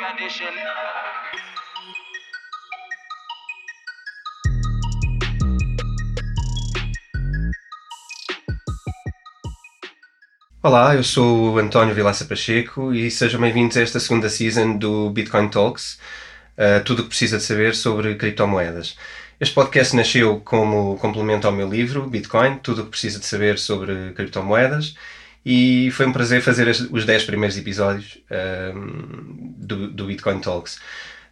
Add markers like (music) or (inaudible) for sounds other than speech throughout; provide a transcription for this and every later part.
Edition. Olá, eu sou o António Vilaça Pacheco e sejam bem-vindos a esta segunda season do Bitcoin Talks, uh, tudo o que precisa de saber sobre criptomoedas. Este podcast nasceu como complemento ao meu livro, Bitcoin, tudo o que precisa de saber sobre criptomoedas, e foi um prazer fazer os 10 primeiros episódios uh, do, do, Bitcoin Talks.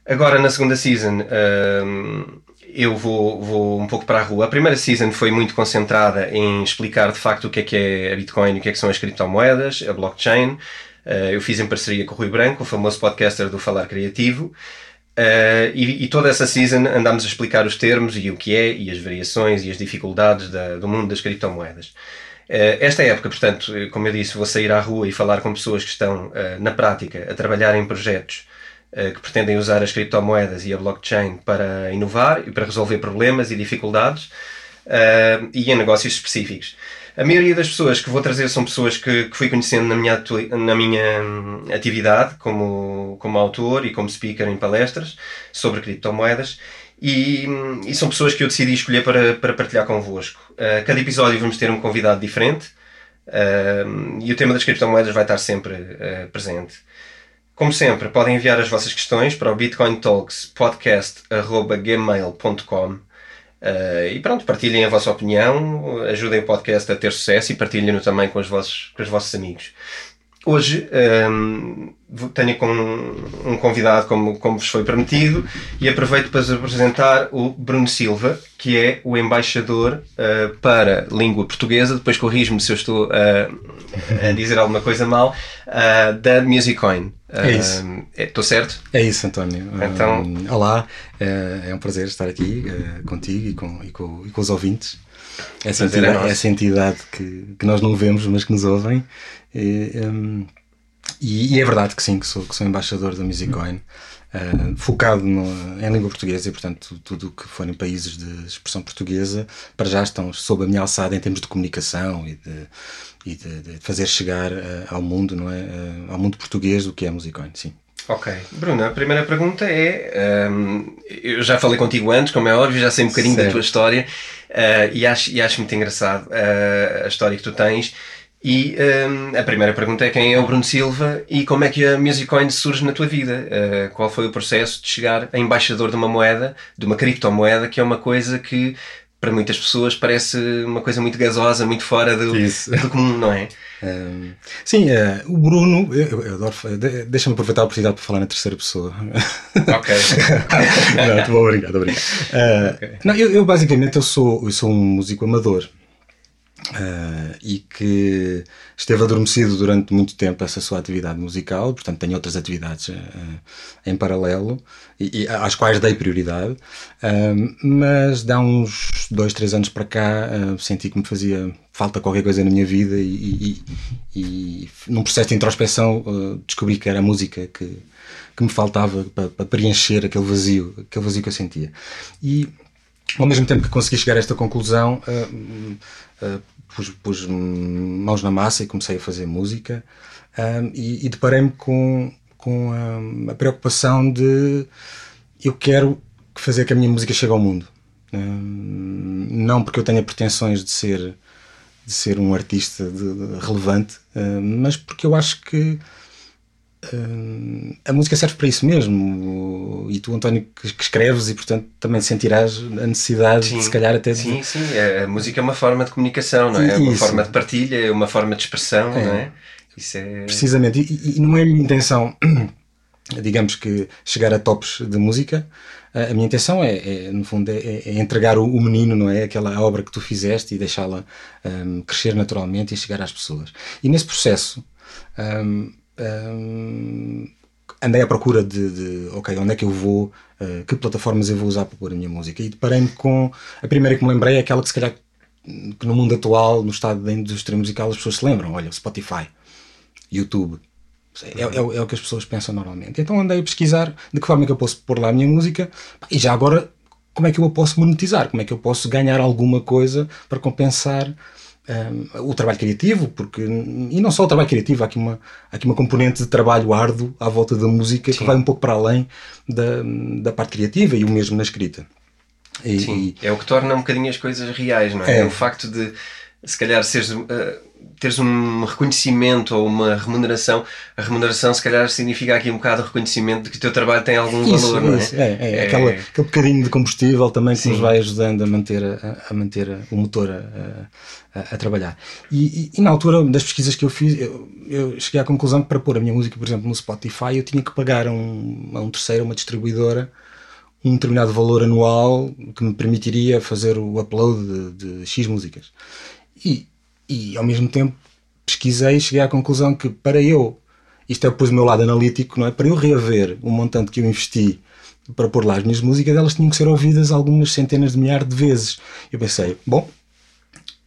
Agora, na segunda season, uh, eu vou, vou um pouco para a rua. A primeira season foi muito concentrada em explicar de facto o que é que é a Bitcoin o que é que são as criptomoedas, a blockchain. Uh, eu fiz em parceria com o Rui Branco, o famoso podcaster do Falar Criativo. Uh, e, e, toda essa season andámos a explicar os termos e o que é, e as variações e as dificuldades da, do mundo das criptomoedas. Uh, esta época, portanto, como eu disse, vou sair à rua e falar com pessoas que estão, na prática, a trabalhar em projetos eh, que pretendem usar as criptomoedas e a blockchain para inovar e para resolver problemas e dificuldades e em negócios específicos. A maioria das pessoas que vou trazer são pessoas que, que fui conhecendo na minha, na minha hum, atividade como, como autor e como speaker em palestras sobre criptomoedas e, e são pessoas que eu decidi escolher para, para partilhar convosco. Uh, cada episódio vamos ter um convidado diferente uh, e o tema das criptomoedas vai estar sempre uh, presente. Como sempre, podem enviar as vossas questões para o bitcointalkspodcast.gmail.com uh, e pronto, partilhem a vossa opinião, ajudem o podcast a ter sucesso e partilhem-no também com os, vossos, com os vossos amigos. Hoje um, ehm, tenho com um convidado, como, como vos foi prometido, e aproveito para apresentar o Bruno Silva, que é o embaixador uh, para língua portuguesa, depois corrijo-me se eu estou uh, a dizer alguma coisa mal, uh, da Musicoin. é isso. Estou certo? É isso, António. Então... olá, é um prazer estar aqui contigo e com, e com, e com os ouvintes. Essa entidade, é essa entidade que, que nós não vemos, mas que nos ouvem. E, um, e, e, é verdade que sim, que sou, que sou embaixador da Musicoin, uh, focado no, em língua portuguesa e, portanto, tudo o que forem países de expressão portuguesa, para já estão sob a minha alçada em termos de comunicação e de, e de, de fazer chegar uh, ao mundo, não é? Uh, ao mundo português o que é a Musicoin, sim. Ok. Bruno, a primeira pergunta é: um, eu já falei contigo antes, como é óbvio, já sei um bocadinho certo. da tua história uh, e, acho, e acho muito engraçado uh, a história que tu tens. E um, a primeira pergunta é quem é o Bruno Silva e como é que a Musicoin surge na tua vida? Uh, qual foi o processo de chegar a embaixador de uma moeda, de uma criptomoeda, que é uma coisa que para muitas pessoas parece uma coisa muito gasosa, muito fora do, do comum, não é? Um, sim, uh, o Bruno, eu, eu adoro. Deixa-me aproveitar a oportunidade para falar na terceira pessoa. Ok. (laughs) não, estou obrigado, obrigado. Uh, okay. Não, eu, eu, basicamente eu sou, eu sou um músico amador. Uh, e que esteve adormecido durante muito tempo essa sua atividade musical, portanto tenho outras atividades uh, em paralelo e, e, às quais dei prioridade, uh, mas dá uns dois, três anos para cá senti que me fazia falta qualquer coisa na minha vida e, e, e num processo de introspeção descobri que era a música que, que me faltava para, para preencher aquele vazio, aquele vazio que eu sentia. E ao mesmo tempo que consegui chegar a esta conclusão, uh, uh, pus, pus mãos na massa e comecei a fazer música uh, e, e deparei-me com, com a, a, preocupação de eu quero fazer que a minha música chegue ao mundo. não porque eu tenha pretensões de ser de ser um artista de, de relevante, mas porque eu acho que Uh, a música serve para isso mesmo e tu António que, escreves e portanto também sentirás a necessidade sim, de se calhar até sim, sim, é, a música é uma forma de comunicação não é? é uma forma de partilha, é uma forma de expressão é. não é? Isso é... precisamente, e, e, não é a minha intenção (clears throat) digamos que chegar a tops de música a minha intenção é, é no fundo, é, é, entregar o, o, menino, não é? Aquela obra que tu fizeste e deixá-la um, crescer naturalmente e chegar às pessoas. E nesse processo, um, andei à procura de, de, ok, onde é que eu vou, uh, que plataformas eu vou usar para pôr a minha música. E deparei-me com. A primeira que me lembrei é aquela que, se calhar, que no mundo atual, no estado da indústria musical, as pessoas se lembram. Olha, Spotify, YouTube. É, é, é, o que as pessoas pensam normalmente. Então andei a pesquisar de que forma é que eu posso pôr lá a minha música e já agora como é que eu a posso monetizar, como é que eu posso ganhar alguma coisa para compensar um, o trabalho criativo, porque, e não só o trabalho criativo, há aqui uma, há aqui uma componente de trabalho árduo à volta da música Sim. que vai um pouco para além da, da parte criativa e o mesmo na escrita. E, Sim, é o que torna um bocadinho as coisas reais, não é? é. o facto de, se calhar, seres. Uh, teres um reconhecimento ou uma remuneração, a remuneração se calhar significa aqui um bocado de reconhecimento de que o teu trabalho tem algum isso, valor, isso, não é? É, é, é, aquela, aquele bocadinho de combustível também que Sim. nos vai ajudando a manter, a, a manter o motor a, a, a trabalhar. E, e, e, na altura das pesquisas que eu fiz, eu, eu, cheguei à conclusão que para pôr a minha música, por exemplo, no Spotify, eu tinha que pagar a um, a um terceiro, uma distribuidora, um determinado valor anual que me permitiria fazer o upload de, de X músicas. E e ao mesmo tempo pesquisei e cheguei à conclusão que para eu, isto é depois o meu lado analítico, não é? Para eu reaver o montante que eu investi para pôr lá as minhas músicas, elas tinham que ser ouvidas algumas centenas de milhares de vezes. Eu pensei, bom,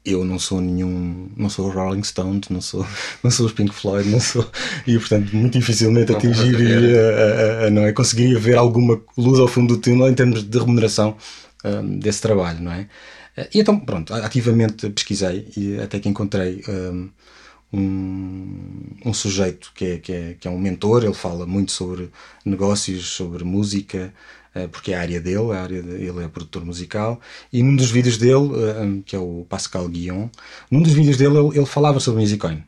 eu não sou nenhum, não sou o Rolling Stones, não sou, (laughs) não sou os Pink Floyd, não sou, e portanto muito dificilmente atingiria, não é, conseguiria ver alguma luz ao fundo do túnel em termos de remuneração um, desse trabalho, não é? E então, pronto, ativamente pesquisei e até que encontrei um, um, um sujeito que é, que, é, que é um mentor, ele fala muito sobre negócios, sobre música, eh, porque é a área dele, a área de, ele é produtor musical, e num dos vídeos dele, um, que é o Pascal Guion, num dos vídeos dele ele, ele falava sobre Musicoin.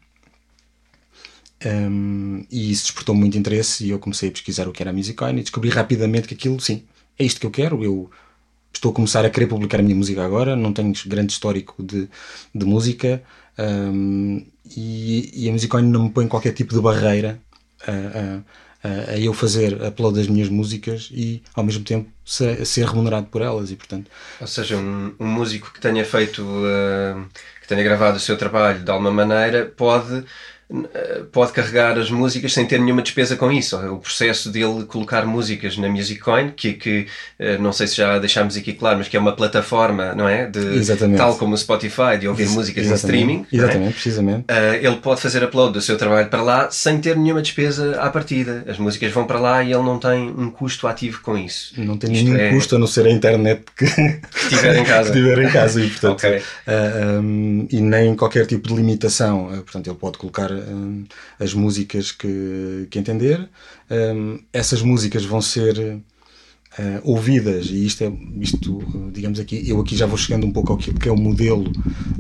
Um, e isso despertou muito interesse e eu comecei a pesquisar o que era a Musicoin e descobri rapidamente que aquilo, sim, é isto que eu quero, eu estou a começar a querer publicar a minha música agora, não tenho grande histórico de, de música um, e, e, a Musicone não me põe qualquer tipo de barreira a, a, a, eu fazer upload das minhas músicas e ao mesmo tempo ser, ser remunerado por elas e portanto ou seja um, um músico que tenha feito uh, que tenha gravado o seu trabalho de alguma maneira pode pode carregar as músicas sem ter nenhuma despesa com isso. O processo dele colocar músicas na Musiccoin, que, que eh, não sei se já deixámos aqui claro, mas que é uma plataforma, não é? De, Exatamente. Tal como o Spotify, de ouvir Ex músicas em streaming. É? Exatamente, é? precisamente. Uh, ele pode fazer upload do seu trabalho para lá sem ter nenhuma despesa à partida. As músicas vão para lá e ele não tem um custo ativo com isso. Não tem Isto nenhum é... custo a não ser a internet que, que tiver em casa. (laughs) que tiver em casa e, portanto, okay. uh, eh, um, e nem qualquer tipo de limitação. Portanto, ele pode colocar um, as músicas que, que entender. Um, essas músicas vão ser uh, ouvidas, e isto é, isto, digamos aqui, eu aqui já vou chegando um pouco ao que é o modelo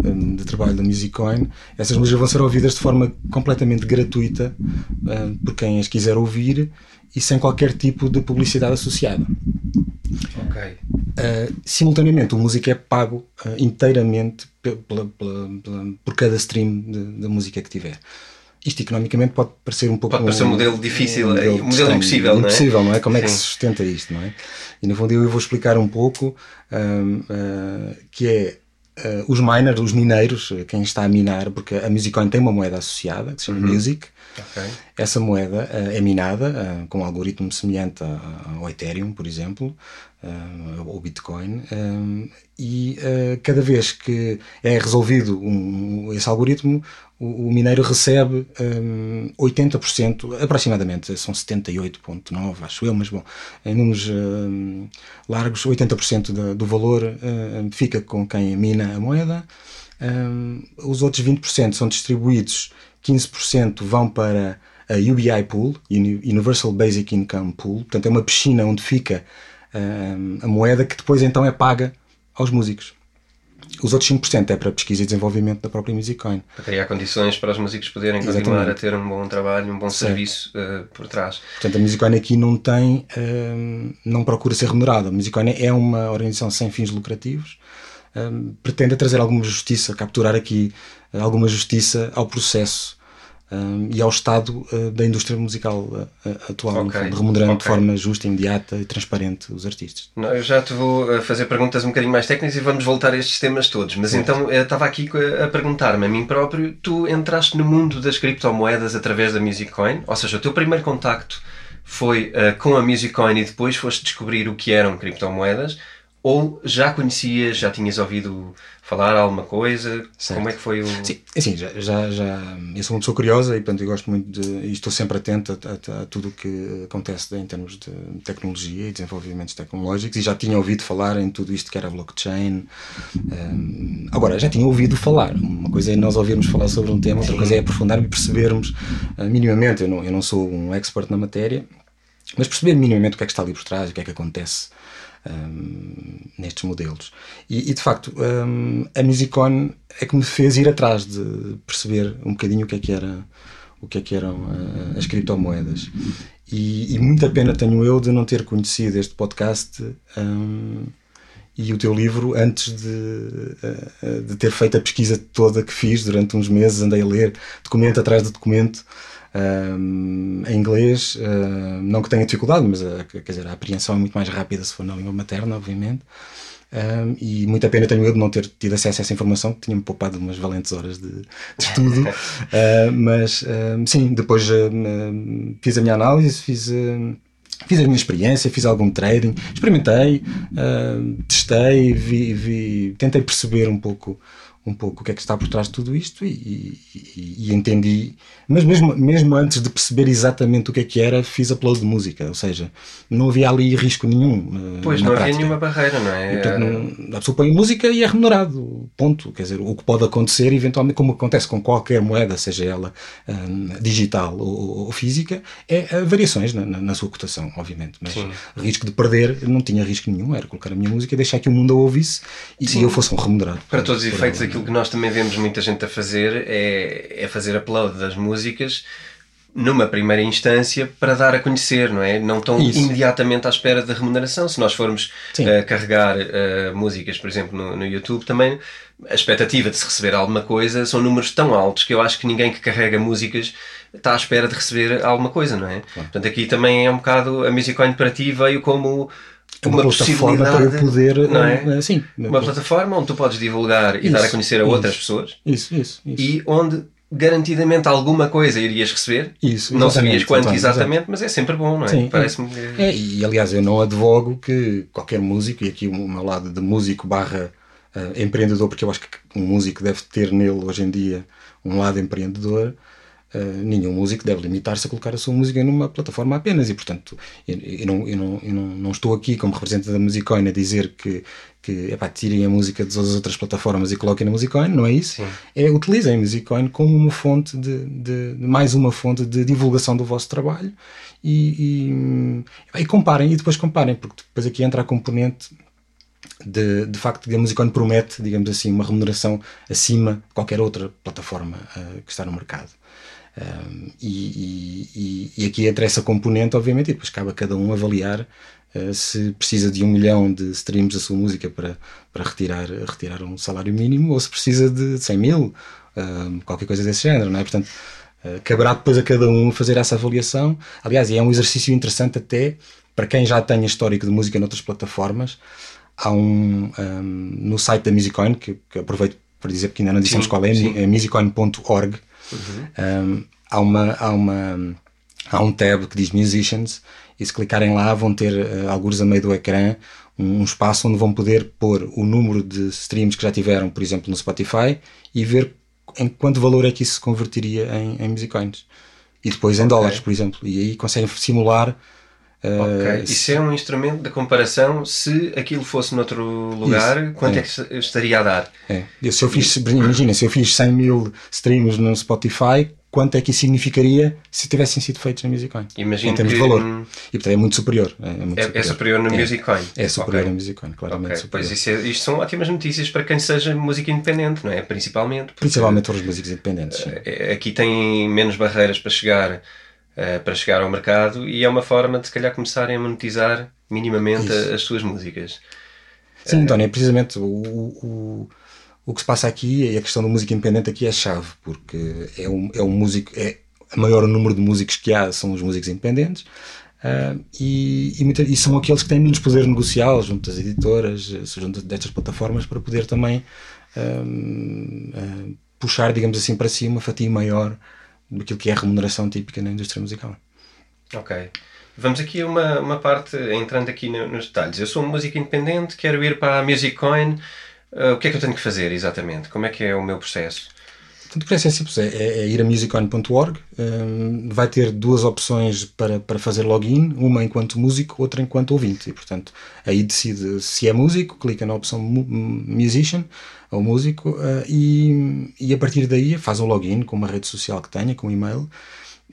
um, de trabalho da Musicoin. Essas músicas vão ser ouvidas de forma completamente gratuita uh, por quem as quiser ouvir e sem qualquer tipo de publicidade associada. Ok. Uh, simultaneamente, o música é pago uh, inteiramente pela, pela, por cada stream da música que tiver. Isto economicamente pode parecer um pouco. Pode parecer um, modelo difícil, um modelo, um modelo impossível, não é? Impossível, não é? Como é que se sustenta isto, não é? E no fundo eu vou explicar um pouco uh, que é uh, os miners, os mineiros, quem está a minar, porque a Musicoin tem uma moeda associada que se chama uhum. Music. Okay. Essa moeda uh, é minada uh, com um algoritmo semelhante ao Ethereum, por exemplo, uh, ou Bitcoin, e cada vez que é resolvido esse algoritmo, o, mineiro recebe um, 80%, aproximadamente, são 78,9%, acho eu, mas bom, em números largos, 80% do, valor fica com quem mina a moeda. Os outros 20% são distribuídos, 15% vão para a UBI Pool, Universal Basic Income Pool, portanto é uma piscina onde fica a moeda que depois então é paga aos músicos. Os outros 5% é para pesquisa e desenvolvimento da própria Musicoin. Para criar condições para os músicos poderem Exatamente. continuar a ter um bom trabalho, um bom serviço uh, por trás. Portanto, a Musicoin aqui não tem, uh, não procura ser remunerada. A Musicoin é uma organização sem fins lucrativos, pretende trazer alguma justiça, capturar aqui alguma justiça ao processo um, e ao estado uh, da indústria musical uh, atual, okay. fundo, remunerando okay. de forma justa, imediata e transparente os artistas. Não, eu já te vou fazer perguntas um bocadinho mais técnicas e vamos voltar a estes temas todos, mas certo. então eu estava aqui a perguntar-me a mim próprio, tu entraste no mundo das criptomoedas através da Musiccoin, ou seja, o teu primeiro contacto foi uh, com a Musiccoin e depois foste descobrir o que eram criptomoedas, ou já conhecias, já tinhas ouvido falar alguma coisa? Certo. Como é que foi o. Sim, assim, já, já, já. Eu sou uma pessoa curiosa e, portanto, eu gosto muito de. e estou sempre atento a, a, a tudo o que acontece em termos de tecnologia e desenvolvimentos tecnológicos e já tinha ouvido falar em tudo isto que era blockchain. Um, agora, já tinha ouvido falar. Uma coisa é nós ouvirmos falar sobre um tema, outra coisa é aprofundar e percebermos uh, minimamente. Eu não, eu não sou um expert na matéria, mas perceber minimamente o que é que está ali por trás, o que é que acontece um, nestes modelos. E, e de facto, um, a Musicon é que me fez ir atrás de perceber um bocadinho o que é que era o que é que eram uh, as criptomoedas. E, e, muita pena tenho eu de não ter conhecido este podcast um, e o teu livro antes de, uh, de ter feito a pesquisa toda que fiz durante uns meses, andei a ler documento atrás de documento um, em inglês, uh, não que tenha dificuldade, mas uh, quer dizer, a apreensão é muito mais rápida se for na língua materna, obviamente. Um, e muita pena tenho eu de não ter tido acesso a essa informação, que tinha-me poupado umas valentes horas de, de estudo. (laughs) uh, mas sim, depois fiz a minha análise, fiz. Fiz a minha experiência, fiz algum trading, experimentei, testei, vi, vi, tentei perceber um pouco um pouco o que é que está por trás de tudo isto e, e, e, entendi. Mas mesmo, mesmo antes de perceber exatamente o que é que era, fiz upload de música, ou seja, não havia ali risco nenhum. Eh, pois, não prática. havia nenhuma barreira, não é? E, portanto, não, a pessoa põe música e é remunerado, ponto. Quer dizer, o que pode acontecer, eventualmente, como acontece com qualquer moeda, seja ela um, digital ou, ou, física, é uh, variações na, na, na, sua cotação, obviamente. Mas Sim. risco de perder, não tinha risco nenhum, era colocar a minha música e deixar que o mundo a ouvisse e, eu fosse um remunerado. Para todos os efeitos, aqui aquilo que nós também vemos muita gente a fazer é, é fazer upload das músicas numa primeira instância para dar a conhecer, não é? Não estão Isso. imediatamente à espera da remuneração. Se nós formos uh, carregar uh, músicas, por exemplo, no, no, YouTube, também a expectativa de se receber alguma coisa são números tão altos que eu acho que ninguém que carrega músicas está à espera de receber alguma coisa, não é? Claro. Portanto, aqui também é um bocado a Musicoin para ti veio como uma, uma plataforma para eu poder. Não é? Sim, uma plataforma onde tu podes divulgar e isso, dar a conhecer a isso, outras pessoas. Isso, isso, isso. E onde garantidamente alguma coisa irias receber. Isso, não sabias quanto exatamente, mas é sempre bom, não é? Sim, Parece-me que... é, e aliás, eu não advogo que qualquer músico, e aqui o meu lado de músico barra uh, empreendedor, porque eu acho que um músico deve ter nele hoje em dia um lado empreendedor. Uh, nenhum músico deve limitar-se a colocar a sua música numa plataforma apenas e portanto eu, eu, não, eu, não, eu não, não estou aqui como representante da Musicoin a dizer que, que epá, tirem a música das outras plataformas e coloquem na Musicoin, não é isso Sim. é utilizem a Musicoin como uma fonte de, de, mais uma fonte de divulgação do vosso trabalho e, e, e comparem e depois comparem porque depois aqui entra a componente de, de facto, a Musicon promete, digamos assim, uma remuneração acima de qualquer outra plataforma uh, que está no mercado. Um, e, e, e, aqui entra essa componente, obviamente, e depois cabe a cada um avaliar uh, se precisa de um milhão de streams da sua música para, para retirar, retirar um salário mínimo ou se precisa de 100 mil, uh, qualquer coisa desse género, não é? Portanto, uh, caberá depois a cada um fazer essa avaliação. Aliás, é um exercício interessante até para quem já tem histórico de música noutras plataformas. Há um, um no site da Musicoin, que, que aproveito para dizer que ainda não dissemos sim, qual é, é musicoin.org um, um, há, uma, há, uma, há um tab que diz Musicians e se clicarem lá vão ter, uh, alguns a meio do ecrã, um, um, espaço onde vão poder pôr o número de streams que já tiveram, por exemplo, no Spotify e ver em quanto valor é que isso se convertiria em, em Musicoins. E depois em okay. dólares, por exemplo. E aí conseguem simular Ok, uh, isso é um instrumento de comparação se aquilo fosse noutro lugar, isso, quanto é. é. que estaria a dar? É. Se eu fiz, imagina, se eu fiz 100 mil streams no Spotify, quanto é que isso significaria se tivessem sido feitos na Musicoin? Imagino em termos que, de valor. Hum, e portanto é muito superior. É, muito é, superior. é superior no é. Musicoin. É superior okay. no Musicoin, claramente okay. superior. Pois isso é, isto são ótimas notícias para quem seja música independente, não é? Principalmente. Principalmente para os músicos independentes. Uh, aqui tem menos barreiras para chegar uh, para chegar ao mercado e é uma forma de se calhar começarem a monetizar minimamente a, as suas músicas. Sim, António, é precisamente o, o, o que se passa aqui e a questão da música independente aqui é chave, porque é um, é um músico, é o maior número de músicos que há são os músicos independentes. Uh, e, e, muita, e, são aqueles que têm menos poder negocial junto às editoras, junto destas plataformas, para poder também uh, uh, puxar, digamos assim, para si uma fatia maior daquilo que é a remuneração típica na indústria musical. Ok. Vamos aqui a uma, uma parte, entrando aqui nos detalhes. Eu sou um músico independente, quero ir para a Music Coin. Uh, o que é que eu tenho que fazer exatamente? Como é que é o meu processo? Portanto, o processo é simples, é, é, é ir a musicon.org, um, vai ter duas opções para, para fazer login, uma enquanto músico, outra enquanto ouvinte, e portanto aí decide se é músico, clica na opção musician, ou músico, uh, e, e a partir daí faz o login com uma rede social que tenha, com um e-mail,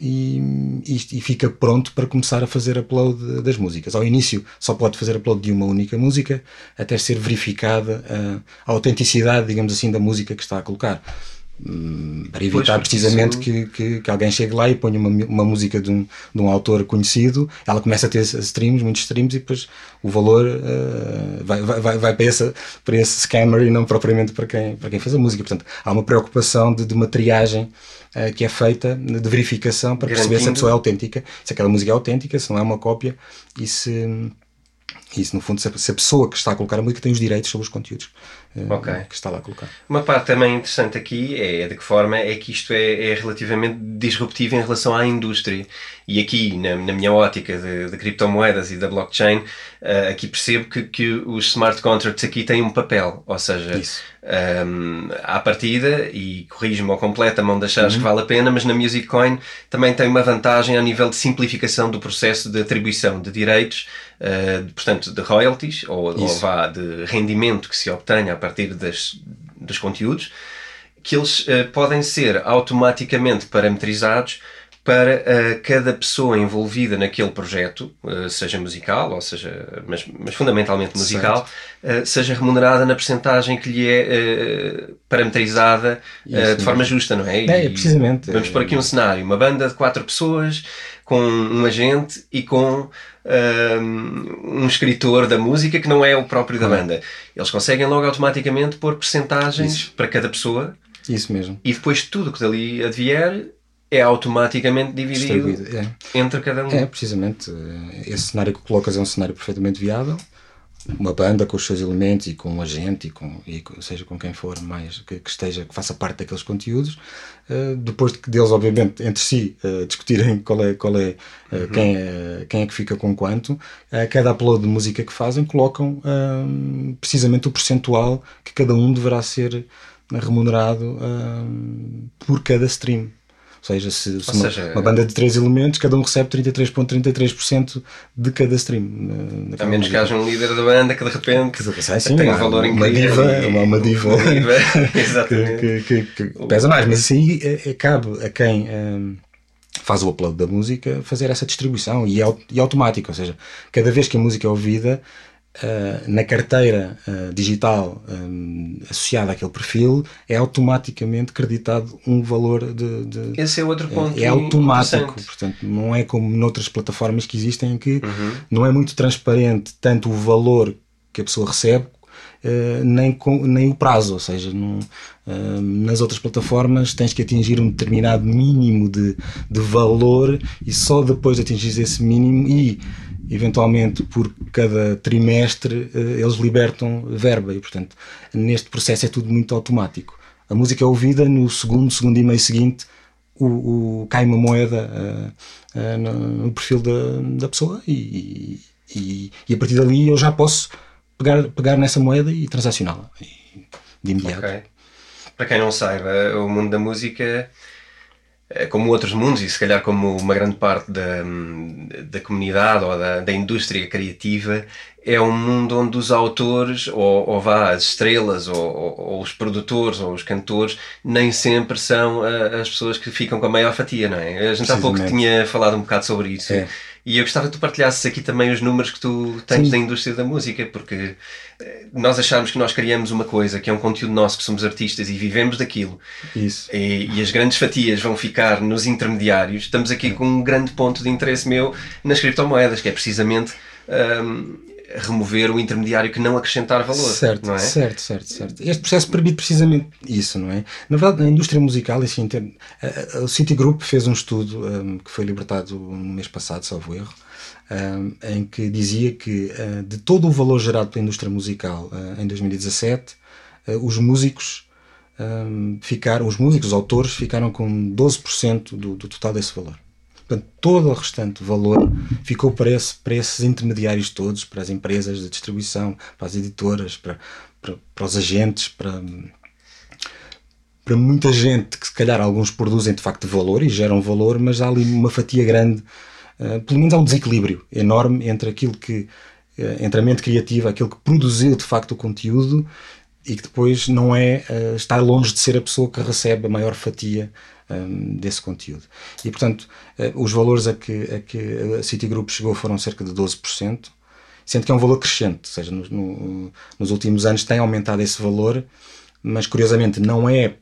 e, e, fica pronto para começar a fazer upload das músicas. Ao início só pode fazer upload de uma única música, até ser verificada uh, a autenticidade, digamos assim, da música que está a colocar. Hum, para evitar pois, precisamente isso... que, que, que, alguém chegue lá e ponha uma, uma música de um, de um autor conhecido, ela começa a ter streams, muitos streams, e depois o valor uh, vai, vai, vai para, esse, para esse scammer e não propriamente para quem, para quem faz a música. Portanto, há uma preocupação de, de uma triagem uh, que é feita de verificação para perceber se a pessoa é autêntica, se aquela música é autêntica, se não é uma cópia e se. Isso, no fundo, se a pessoa que está a colocar a música tem os direitos sobre os conteúdos okay. que está lá a colocar. Uma parte também interessante aqui é de que forma é que isto é, é relativamente disruptivo em relação à indústria. E aqui, na, na minha ótica de, de, criptomoedas e da blockchain, uh, aqui percebo que, que os smart contracts aqui têm um papel. Ou seja, um, à partida, e corrijo-me ao completo, a mão de achares uhum. que vale a pena, mas na Music Coin também tem uma vantagem a nível de simplificação do processo de atribuição de direitos, uh, portanto, de royalties, ou, ou vá de rendimento que se obtenha partir das, dos conteúdos, que eles uh, podem ser automaticamente parametrizados para uh, cada pessoa envolvida naquele projeto, uh, seja musical, ou seja, mas, mas fundamentalmente musical, uh, seja remunerada na percentagem que lhe é parametrizada de forma justa, não é? É, precisamente. Vamos por aqui um cenário: uma banda de quatro pessoas com um agente e com um, um escritor da música que não é o próprio da banda. Eles conseguem logo automaticamente pôr percentagens Isso. para cada pessoa. Isso mesmo. E depois tudo que dali advier é automaticamente dividido é. entre cada um. É, precisamente. Esse cenário que colocas é um cenário perfeitamente viável. Uma banda com os seus elementos e com um agente e com, e seja com quem for mais que, que, esteja, que faça parte daqueles conteúdos. Uh, depois de que deles, obviamente, entre si uh, discutirem qual é, qual é, uh, uhum. quem é quem é que fica com quanto, cada upload de música que fazem colocam precisamente o percentual que cada um deverá ser remunerado por cada stream. Ou seja, se, se uma, uma, banda de três elementos, cada um recebe 33,33% de cada stream. A menos que haja um líder da banda que de repente que, tem um valor uma incrível. Diva, uma, uma diva, uma diva (laughs) (laughs) que, que, que, pesa mais. Mas isso aí é, é, cabe a quem. Um, faz o upload da música, fazer essa distribuição e, e automático, ou seja, cada vez que a música é ouvida, Uh, na carteira uh, digital um, associada àquele perfil é automaticamente creditado um valor de, de esse é outro ponto é, é automático portanto não é como noutras plataformas que existem em que uhum. não é muito transparente tanto o valor que a pessoa recebe nem, com, nem o prazo ou seja não, nas outras plataformas tens que atingir um determinado mínimo de, de valor e só depois de atingir esse mínimo e eventualmente por cada trimestre eh, eles libertam verba. E portanto neste processo é tudo muito automático. A música é ouvida no segundo, segundo e meio seguinte o, o cai uma moeda uh, uh, no, no, perfil da, da pessoa e, e, e, a partir dali eu já posso pegar, pegar nessa moeda e transacioná-la de imediato. Okay. Para quem não saiba, o mundo da música é como outros mundos e se calhar como uma grande parte da, da comunidade ou da, da indústria criativa é um mundo onde os autores ou, ou vá as estrelas ou, ou, ou, os produtores ou os cantores nem sempre são as pessoas que ficam com a maior fatia, não é? A gente há pouco tinha falado um bocado sobre isso. É. E eu gostava que tu partilhasses aqui também os números que tu tens Sim. da indústria da música, porque eh, nós achamos que nós criamos uma coisa, que é um conteúdo nosso, que somos artistas e vivemos daquilo. Isso. E, e as grandes fatias vão ficar nos intermediários. Estamos aqui com um grande ponto de interesse meu nas criptomoedas, que é precisamente um, remover o intermediário que não acrescentar valor. Certo, não é? certo, certo, certo. Este processo permite precisamente isso, não é? Na verdade, na indústria musical, assim, tem, a, a, Group fez um estudo um, que foi libertado no mês passado, salvo erro, um, em que dizia que uh, de todo o valor gerado pela indústria musical uh, em 2017, uh, os músicos um, ficaram, os músicos, os autores, ficaram com 12% do, do total desse valor. Portanto, todo o restante valor ficou para, esse, para esses intermediários todos, para as empresas de distribuição, para as editoras, para, para, para os agentes, para, para muita gente que se calhar alguns produzem de facto valor e geram valor, mas há ali uma fatia grande, uh, pelo menos há um desequilíbrio enorme entre aquilo que, uh, entre a mente criativa, aquilo que produziu de facto o conteúdo e que depois não é uh, estar longe de ser a pessoa que recebe a maior fatia um, desse conteúdo. E portanto, os valores a que, a que a Citigroup chegou foram cerca de 12%, sendo que é um valor crescente, ou seja, no, no, nos últimos anos tem aumentado esse valor, mas curiosamente não é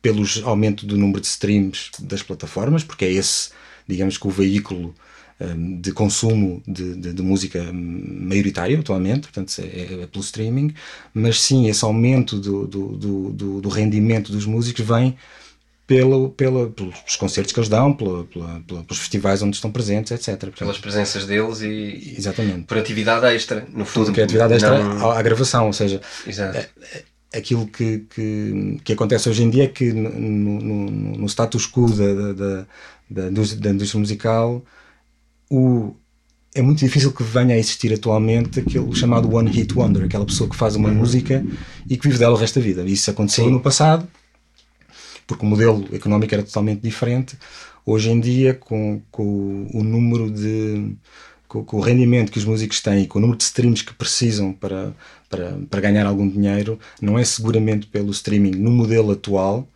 pelo aumento do número de streams das plataformas, porque é esse, digamos que o veículo um, de consumo de, de, de, música maioritário atualmente, portanto é, é, pelo streaming, mas sim esse aumento do, do, do, do rendimento dos músicos vem pelo, pela, pelos concertos que eles dão, pela, pela, pelos festivais onde estão presentes, etc. Pelas presenças deles e Exatamente. por atividade extra, no fundo. Tudo que é atividade extra não... à, à gravação, ou seja, Exato. Aquilo que, que, que, acontece hoje em dia é que no, no, no status quo da, da, da, da, indústria musical o, é muito difícil que venha a existir atualmente aquele chamado One Hit Wonder, aquela pessoa que faz uma uhum. música e que vive dela o resto da vida. Isso aconteceu Sim. no passado, porque o modelo económico era totalmente diferente. Hoje em dia, com, com o número de com, com, o rendimento que os músicos têm, com o número de streams que precisam para, para, para ganhar algum dinheiro, não é seguramente pelo streaming no modelo atual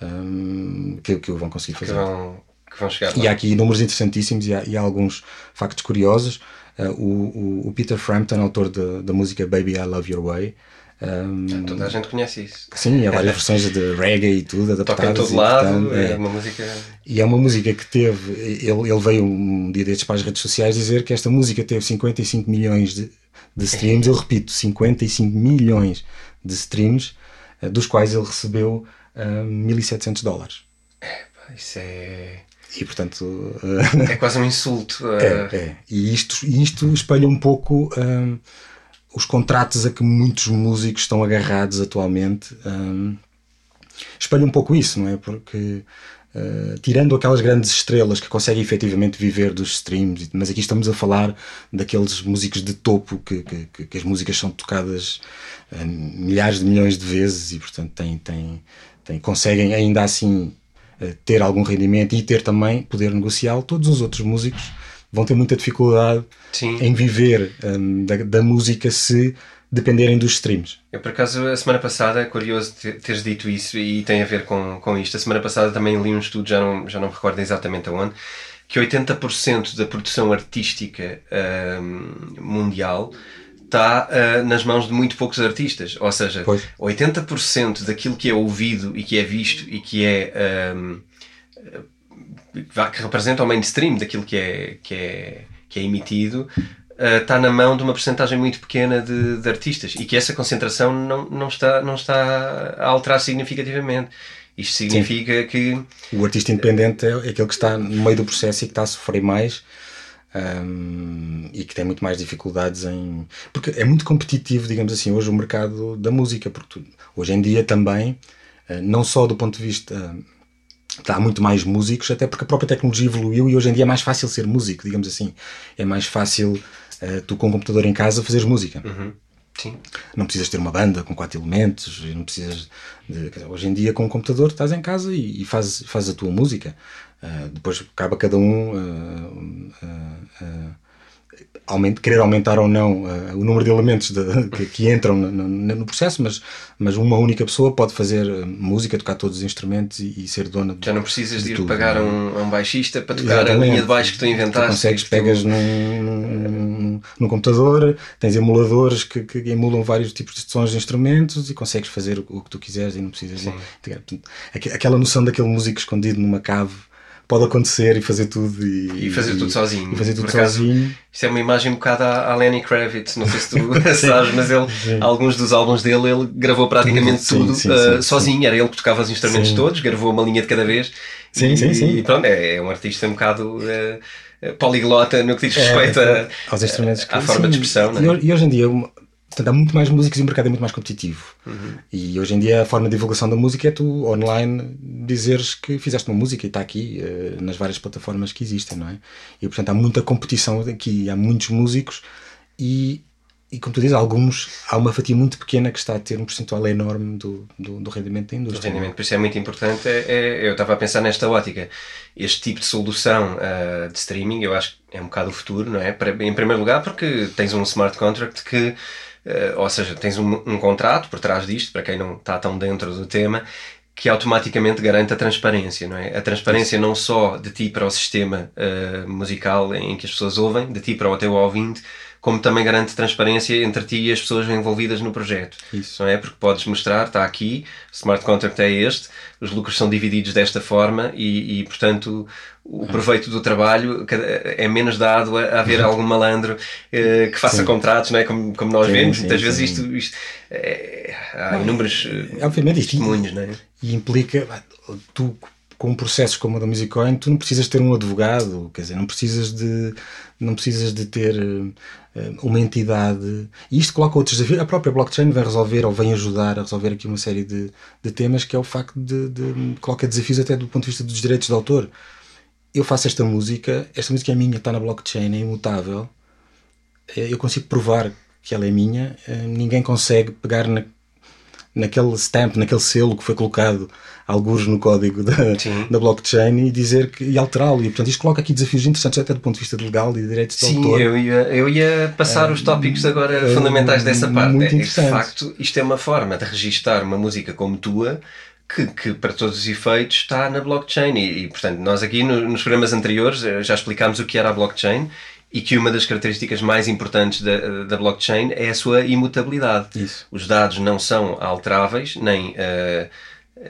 um, que, que o vão conseguir fazer. Que vão, que vão chegar e há aqui números interessantíssimos e há, e há alguns factos curiosos. Uh, o, o, Peter Frampton, autor da música Baby I Love Your Way, um, Toda a gente conhece isso. Sim, há várias (laughs) versões de reggae e tudo adaptadas. Toca em todo lado, portanto, é, é, uma música. E é uma música que teve. Ele, ele veio um dia destes para as redes sociais dizer que esta música teve 55 milhões de, de streams. Eu repito, 55 milhões de streams, eh, dos quais ele recebeu uh, 1700 dólares. É, isso é. E portanto. Uh, é quase um insulto. Uh... (laughs) É, é. E isto, isto espelha um pouco. Uh, os contratos a que muitos músicos estão agarrados atualmente um, um pouco isso, não é? Porque uh, tirando aquelas grandes estrelas que conseguem efetivamente viver dos streams, mas aqui estamos a falar daqueles músicos de topo que, que, que as músicas são tocadas uh, milhares de milhões de vezes e portanto têm, conseguem ainda assim uh, ter algum rendimento e ter também poder negocial. Todos os outros músicos vão ter muita dificuldade Sim. em viver um, da, da, música se dependerem dos streams. Eu, por acaso, a semana passada, é curioso teres dito isso e tem a ver com, com isto. A semana passada também li um estudo, já não, já não me recordo exatamente aonde, que 80% da produção artística um, mundial está uh, nas mãos de muito poucos artistas. Ou seja, pois. 80% daquilo que é ouvido e que é visto e que é. Um, que representa o mainstream daquilo que é, que é, que é emitido, uh, está na mão de uma porcentagem muito pequena de, de, artistas e que essa concentração não, não, está, não está a alterar significativamente. Isto significa Sim. que. O artista independente é aquele que está no meio do processo e que está a sofrer mais. Um, e que tem muito mais dificuldades em. Porque é muito competitivo, digamos assim, hoje o mercado da música, porque tu, hoje em dia também, uh, não só do ponto de vista há muito mais músicos, até porque a própria tecnologia evoluiu e hoje em dia é mais fácil ser músico, digamos assim. É mais fácil uh, tu com um computador em casa fazeres música. Uhum. Sim. Não precisas ter uma banda com quatro elementos, não precisas de, hoje em dia com um computador estás em casa e, e fazes, faz a tua música. Uh, depois acaba cada um uh, querer aumentar ou não uh, o número de elementos de, (laughs) que, que, entram no, no, no, processo, mas, mas uma única pessoa pode fazer eh, música, tocar todos os instrumentos e, e ser dona de Já não precisas de, de ir tudo, pagar um, um, baixista para tocar Exatamente. a linha de baixo que tu inventaste. Tu consegues, pegas tu... num, num, num, computador, tens emuladores que, que, emulam vários tipos de sons de instrumentos e consegues fazer o, o que tu quiseres e não precisas de. Aquela noção daquele músico escondido numa cave pode acontecer e fazer tudo e, e fazer tudo sozinho. E fazer tudo sozinho. Isto é uma imagem um bocado à, Lenny Kravitz, não sei se tu (laughs) (laughs) sabes, mas ele, sim. alguns dos álbuns dele, ele gravou praticamente sim, tudo sim, uh, sozinho. Era ele que tocava os instrumentos todos, gravou uma linha de cada vez. Sim, e, sim, sim. E pronto, é, é um artista um bocado. Uh, poliglota no que diz é, respeito é, a, aos instrumentos que, à forma de expressão. E, é? e hoje em dia Portanto, há muito mais músicos e o mercado é muito mais competitivo. Uhum. E hoje em dia a forma de divulgação da música é tu online dizeres que fizeste uma música e está aqui uh, nas várias plataformas que existem, não é? E portanto há muita competição aqui, há muitos músicos e, e como tu dizes, alguns, há uma fatia muito pequena que está a ter um percentual enorme do, do, do rendimento da indústria. O rendimento, por isso é muito importante. É, é, eu estava a pensar nesta ótica. Este tipo de solução uh, de streaming, eu acho que é um bocado o futuro, não é? Em primeiro lugar, porque tens um smart contract que ou seja, tens um, um, contrato por trás disto, para quem não está tão dentro do tema, que automaticamente garante a transparência, não é? A transparência não só de ti para o sistema uh, musical em que as pessoas ouvem, de ti para o teu ouvinte, como também garante transparência entre ti e as pessoas envolvidas no projeto. Isso. Não é? Porque podes mostrar, está aqui, o smart contract é este, os lucros são divididos desta forma e, e portanto, o proveito do trabalho é menos dado a haver algum malandro eh, que faça sim. contratos, não é? como, como nós sim, vemos. Sim, Muitas vezes isto, isto é, há inúmeros é, obviamente, testemunhos, não é? E implica, tu com processos como o da Musicoin, tu não precisas ter um advogado, quer dizer, não precisas de, não precisas de ter eh, uma entidade. E isto coloca outros desafios. A própria blockchain vem resolver ou vem ajudar a resolver aqui uma série de, de temas que é o facto de, de coloca desafios até do ponto de vista dos direitos de autor. Eu faço esta música, esta música é minha, está na blockchain, é imutável. Eh, eu consigo provar que ela é minha. Eh, ninguém consegue pegar na, naquele stamp, naquele selo que foi colocado alguns no código da, da blockchain e dizer que e alterá-lo. E portanto isto coloca aqui desafios interessantes até do ponto de vista legal e de direitos de Sim, autor. Eu ia, eu ia passar os tópicos agora é, fundamentais dessa parte. Muito é, de facto, isto é uma forma de registar uma música como tua que, que, para todos os efeitos está na blockchain e, e portanto nós aqui no, nos programas anteriores eh, já explicámos o que era a blockchain e que uma das características mais importantes da, da blockchain é a sua imutabilidade. Isso. Os dados não são alteráveis, nem uh,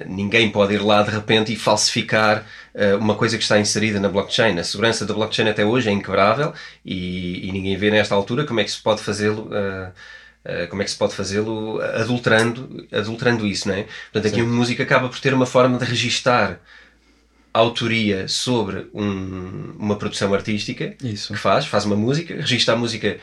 ninguém pode ir lá de repente e falsificar uh, uma coisa que está inserida na blockchain. A segurança da blockchain até hoje é inquebrável e, e ninguém vê nesta altura como é que se pode fazê-lo. Uh, como é que se pode fazê-lo adulterando, adulterando isso, não é? Portanto, aqui Sim. a música acaba por ter uma forma de registar autoria sobre um, uma produção artística Isso. que faz, faz uma música, registra a música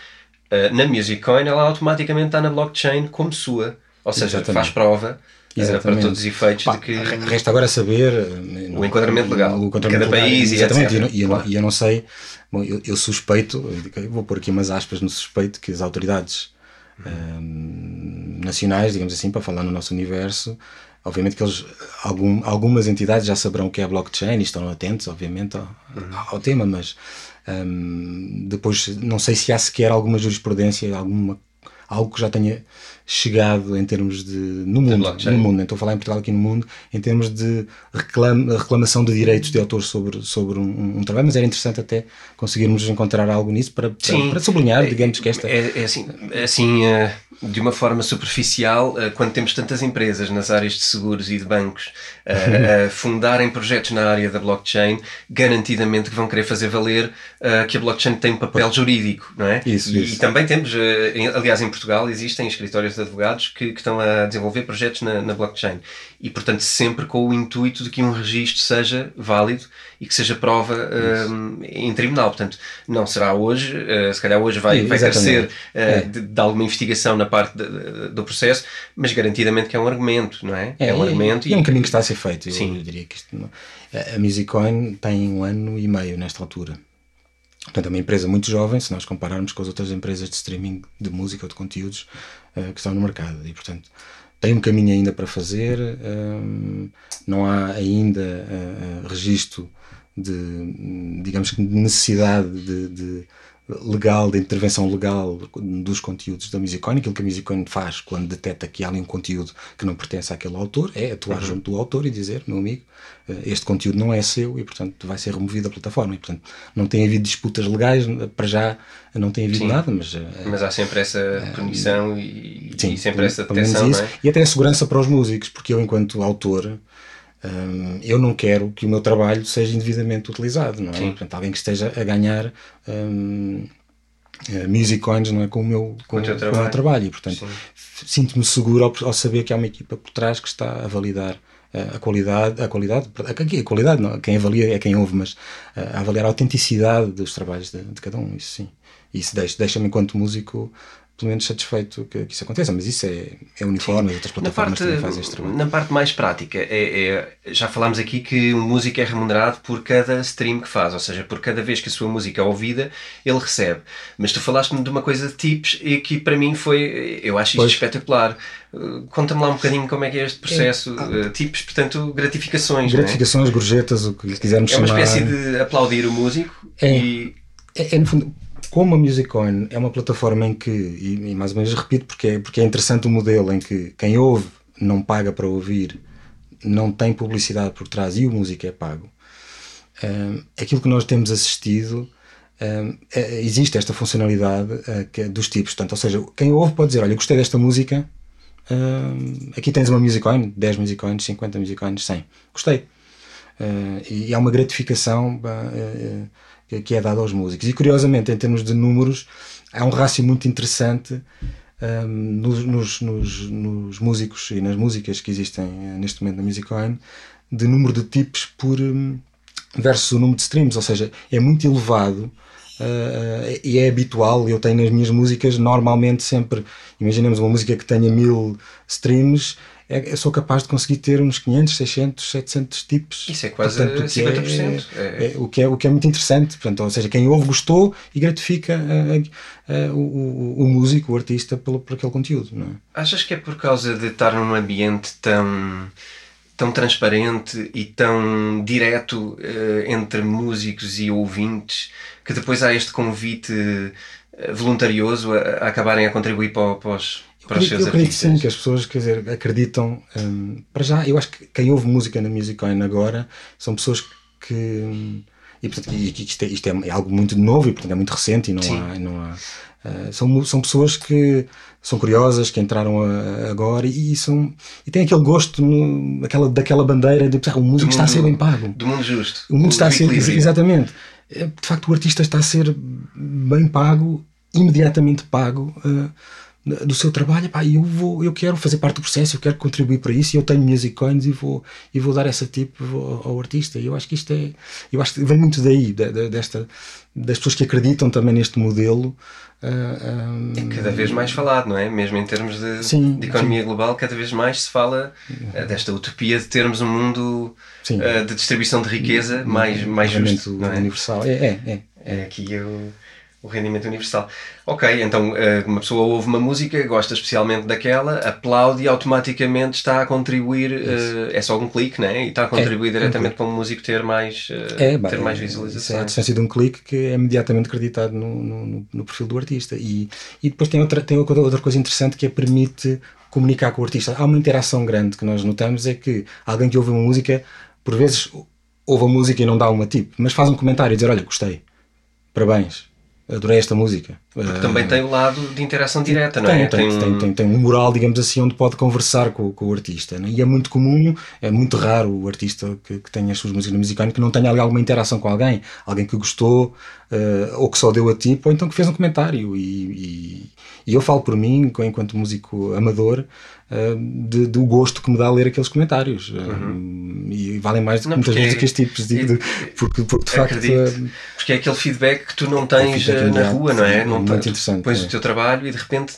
uh, na Musicoin, ela automaticamente está na blockchain como sua. Ou seja, Exatamente. faz prova uh, para todos os efeitos Pá, de que. Resta agora saber eh, o enquadramento legal o enquadramento de cada legal, país exatamente, e, etc. E eu, claro. eu, não sei, bom, eu, eu suspeito, eu vou pôr aqui umas aspas no suspeito, que as autoridades uhum. nacionais, digamos assim, para falar no nosso universo, Obviamente que eles, algum, algumas entidades já saberão o que é blockchain e estão atentos, obviamente, ao, uhum. ao tema, mas um, depois não sei se há sequer alguma jurisprudência, alguma, algo que já tenha chegado em termos de. no mundo, no mundo, estou a falar em Portugal aqui no mundo, em termos de reclama, reclamação de direitos de autor sobre, sobre um, um, trabalho, mas era interessante até conseguirmos encontrar algo nisso para, para, para sublinhar, digamos que esta. É, é assim. É assim uh de uma forma superficial, eh, quando temos tantas empresas nas áreas de seguros e de bancos a, (laughs) a fundarem projetos na área da blockchain, garantidamente que vão querer fazer valer que a blockchain tem um papel jurídico, não é? Isso, e, isso. e também temos, em, aliás, em Portugal existem escritórios de advogados que, que estão a desenvolver projetos na, na, blockchain e, portanto, sempre com o intuito de que um registro seja válido e que seja prova uh, em tribunal. Portanto, não será hoje, se calhar hoje vai, vai carecer é. de, de, alguma investigação na parte de, de, do processo, mas garantidamente que é um argumento, não é? É, é um argumento. E, é um caminho que está a ser feito. Eu, Sim. eu diria que isto não... A Musicoin tem um ano e meio nesta altura. Portanto, é uma empresa muito jovem, se nós compararmos com as outras empresas de streaming de música ou de conteúdos uh, que estão no mercado. E, portanto, tem um caminho ainda para fazer, um, não há ainda uh, registro de, digamos que, necessidade de, de legal, de intervenção legal dos conteúdos da Musicone. Aquilo que a Musicone faz quando detecta que há ali um conteúdo que não pertence àquele autor é atuar uhum. junto do autor e dizer, meu amigo, eh, este conteúdo não é seu e, portanto, vai ser removido da plataforma. E, portanto, não tem havido disputas legais, para já não tem havido Sim. nada, mas... Eh, mas há sempre essa punição é, e, Sim, e sempre essa detenção, é? E até a segurança para os músicos, porque eu, enquanto autor um, eu não quero que o meu trabalho seja indevidamente utilizado, não é? Portanto, alguém que esteja a ganhar um, uh, music coins não é? com o meu, com, com, o, trabalho. meu trabalho. E, portanto, sinto-me seguro ao, ao, saber que há uma equipa por trás que está a validar a qualidade, a qualidade, aqui a qualidade, não, quem avalia é quem ouve, mas uh, a avaliar a autenticidade dos trabalhos de, de cada um, isso sim. Isso deixa-me, deixa enquanto músico, pelo menos satisfeito que, que isso aconteça, mas isso é, é uniforme, Sim. outras plataformas parte, também fazem este trabalho. Na parte mais prática, é, é, já falámos aqui que um músico é remunerado por cada stream que faz, ou seja, por cada vez que a sua música é ouvida, ele recebe. Mas tu falaste-me de uma coisa de tips e que para mim foi, eu acho isto pois. espetacular. Conta-me lá um bocadinho como é que é este processo. É. Uh, tips, portanto, gratificações. É? Gratificações, é? gorjetas, o que quisermos chamar. É uma espécie de aplaudir o músico é. e é, é, no fundo, como a Musiccoin é uma plataforma em que, e, e, mais ou menos repito porque é, porque é interessante o modelo em que quem ouve não paga para ouvir, não tem publicidade por trás e o músico é pago, um, aquilo que nós temos assistido. Um, é, existe esta funcionalidade uh, que, é dos tipos, portanto, ou seja, quem ouve pode dizer: Olha, gostei desta música, um, aqui tens uma Musiccoin, 10 Musiccoins, 50 Musiccoins, 100, gostei. Uh, e há uma gratificação uh, que é dado aos músicos. E curiosamente, em termos de números, há um rácio muito interessante um, nos, nos, nos, nos, músicos e nas músicas que existem eh, neste momento na Musicoin, de número de tipos por um, versus o número de streams, ou seja, é muito elevado. Uh, e é habitual, eu tenho nas minhas músicas normalmente sempre, imaginemos uma música que tenha mil streams, é, eu sou capaz de conseguir ter uns 500, 600, 700 tipos. Isso é quase Portanto, 50%. É, é, é, o, que é, o que é muito interessante. Portanto, ou seja, quem ouve gostou e gratifica a, a, a, o, o, músico, o artista, pelo, por aquele conteúdo. É? Achas que é por causa de estar num ambiente tão tão transparente e tão direto uh, entre músicos e ouvintes que depois há este convite uh, voluntarioso a, a, acabarem a contribuir para, para os para eu, eu acredito sim que as pessoas quer dizer, acreditam. Um, para já, eu acho que quem ouve música na Musiccoin agora são pessoas que. E, portanto, e, isto, é, isto é, algo muito novo e portanto é muito recente e não sim. há. Não há uh, são, são pessoas que são curiosas, que entraram a, agora e, e, são, e têm aquele gosto no, aquela, daquela bandeira de o músico está a ser bem pago. Do mundo justo. O mundo está a ser. Exatamente. É, de facto, o artista está a ser bem pago, imediatamente pago. Uh, do seu trabalho, pá, eu vou, eu quero fazer parte do processo, eu quero contribuir para isso, e eu tenho music coins e vou e vou dar essa tipo ao, ao artista. E eu acho que isto é, eu acho que vem muito daí, desta das pessoas que acreditam também neste modelo. Uh, é cada vez mais falado, não é? Mesmo em termos de, sim, de economia sim. global, cada vez mais se fala uh, desta utopia de termos um mundo uh, de distribuição de riqueza mais, mais justo. Não é? universal. É, é, é. é aqui eu o rendimento universal. Ok, então eh, uma pessoa ouve uma música, gosta especialmente daquela, aplaude e automaticamente está a contribuir. Uh, é só um clique, né? E está a contribuir é, diretamente um para o músico ter mais, uh, é, ter mais visualização. É a distância de um clique que é imediatamente acreditado no, no, no, perfil do artista. E, e depois tem outra, tem outra coisa interessante que é permite comunicar com o artista. Há uma interação grande que nós notamos: é que alguém que ouve uma música, por vezes ouve a música e não dá uma tipo, mas faz um comentário e dizer: Olha, gostei, parabéns adorei esta música. Porque também tem o lado de interação direta, não é? Tem, tem, tem, tem, tem um mural, digamos assim, onde pode conversar com, com o artista. Né? E é muito comum, é muito raro o artista que, que tenha as suas músicas no musicano que não tenha alguma interação com alguém, alguém que gostou uh, ou que só deu a tipo, ou então que fez um comentário. E, e, e eu falo por mim, enquanto músico amador, de, do gosto que me dá a ler aqueles comentários. Uhum. Uh, e valem mais do que muitas vezes aqueles tipos, de, de, porque, porque de facto. Uh, porque é aquele feedback que tu não tens na rua, não é? Não muito interessante. Pões é. o teu trabalho e de repente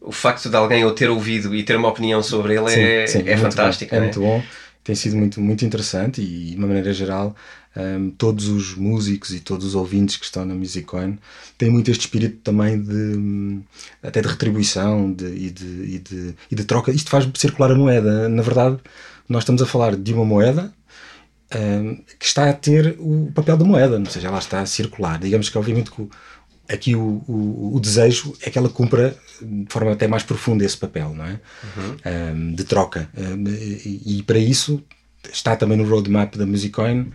o facto de alguém o ter ouvido e ter uma opinião sobre ele sim, é, sim, é, é fantástico. É, é muito bom, tem sido muito, muito interessante e, de uma maneira geral, um, todos os músicos e todos os ouvintes que estão na Musicoin têm muito este espírito também de até de retribuição de, e, de, e, de, e de troca. Isto faz circular a moeda. Na verdade, nós estamos a falar de uma moeda um, que está a ter o papel da moeda, ou seja, ela está a circular. Digamos que, obviamente, que aqui o, o, o, desejo é que ela cumpra de forma até mais profunda esse papel, não é? Uhum. Um, de troca. Um, e, e, para isso está também no roadmap da Musicoin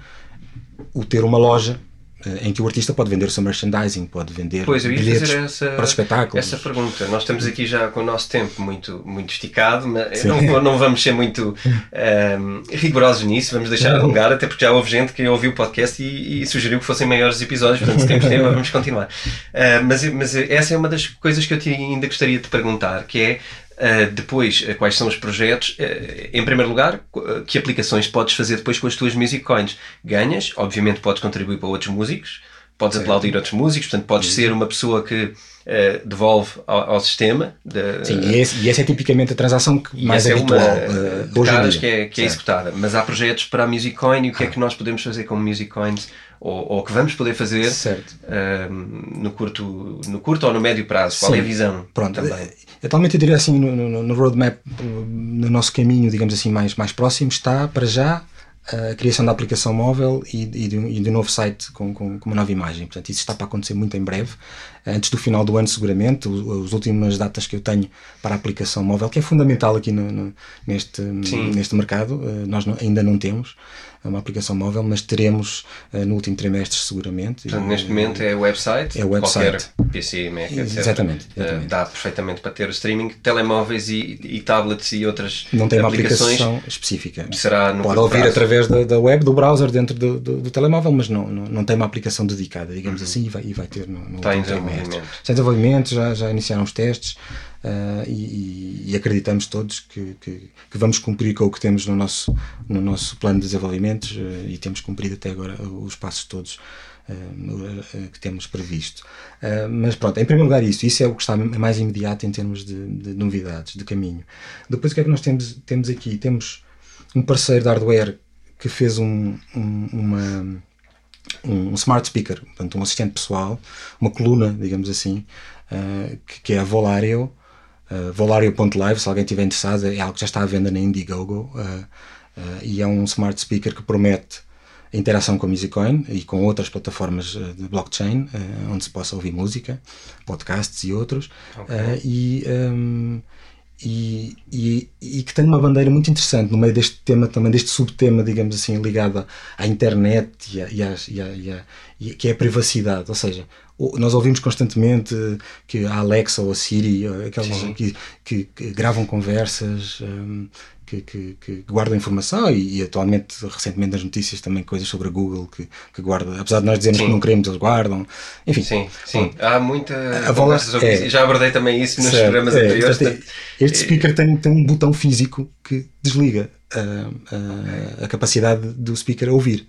o ter uma loja eh, em que o artista pode vender o seu merchandising, pode vender pois, eu ia bilhetes fazer essa, para os espetáculos. Essa pergunta. Nós estamos aqui já com o nosso tempo muito, muito esticado, mas não, não vamos ser muito um, ehm, rigorosos nisso, vamos deixar alongar, até porque já houve gente que ouviu o podcast e, e sugeriu que fossem maiores episódios, portanto, se temos tempo, (laughs) vamos continuar. Uh, mas, mas essa é uma das coisas que eu te, ainda gostaria de perguntar, que é Uh, depois, uh, quais são os projetos? Uh, em primeiro lugar, que aplicações podes fazer depois com as tuas music coins? Ganhas, obviamente podes contribuir para outros músicos, podes certo. aplaudir outros músicos, portanto, podes ser uma pessoa que Uh, devolve ao, ao sistema. De, Sim, e, esse, e, essa é tipicamente a transação que mais é habitual uma, uh, caras que é, que é executada. Mas há projetos para a Musiccoin e o que é que nós podemos fazer como Musiccoins ou, ou que vamos poder fazer uh, no, curto, no curto ou no médio prazo? Qual Sim. é a visão? Pronto, também? atualmente eu diria assim no, no, no roadmap, no nosso caminho, digamos assim, mais, mais próximo, está para já a criação da aplicação móvel e, e, de, e de um novo site com, com, com, uma nova imagem. Portanto, isso está para acontecer muito em breve, antes do final do ano, seguramente. as últimas datas que eu tenho para a aplicação móvel, que é fundamental aqui no, no, neste, neste mercado, eh, nós não, ainda não temos uma aplicação móvel, mas teremos uh, no último trimestre seguramente. Portanto, neste momento é o website, é o website. qualquer PC, Mac, etc. Exatamente, eh, exatamente. Dá perfeitamente para ter o streaming, telemóveis e, e tablets e outras Não tem uma aplicação específica. Será no Pode ouvir prazo. através da, da, web, do browser dentro do, do, do telemóvel, mas não, não, não, tem uma aplicação dedicada, digamos uhum. assim, e vai, e vai ter no, no Está em desenvolvimento. Está em desenvolvimento, já, já iniciaram os testes. Uh, e, e, acreditamos todos que, que, que, vamos cumprir com o que temos no nosso, no nosso plano de desenvolvimento uh, e temos cumprido até agora os passos todos uh, que temos previsto. mas pronto, em primeiro lugar, isso, isso é o que está mais imediato em termos de, de novidades, de caminho. Depois, o que é que nós temos, temos aqui? Temos um parceiro de hardware que fez um, um, uma, um smart speaker, portanto, um assistente pessoal, uma coluna, digamos assim, que é a Volario Uh, Volario.live, se alguém estiver interessado, é algo que já está à venda na Indiegogo uh, e é um smart speaker que promete a interação com a Musicoin e com outras plataformas de blockchain onde se possa ouvir música, podcasts e outros. Okay. e, um, e, e, e, que tem uma bandeira muito interessante no meio deste tema também, deste subtema, digamos assim, ligado à internet e, a, e, a, e, a, e que é a privacidade. Ou seja, nós ouvimos constantemente que a Alexa ou a Siri, aquelas que, que, que, gravam conversas, um, que, que, que, guardam informação e, e, atualmente, recentemente nas notícias também coisas sobre a Google que, que guarda, apesar de nós dizermos sim. que não queremos, eles guardam. Enfim. Sim, sim. Há muita a conversas sobre é, isso. Já abordei também isso nos certo, programas é, anteriores. Portanto, este speaker tem, tem um botão físico que desliga a, a, a capacidade do speaker a ouvir.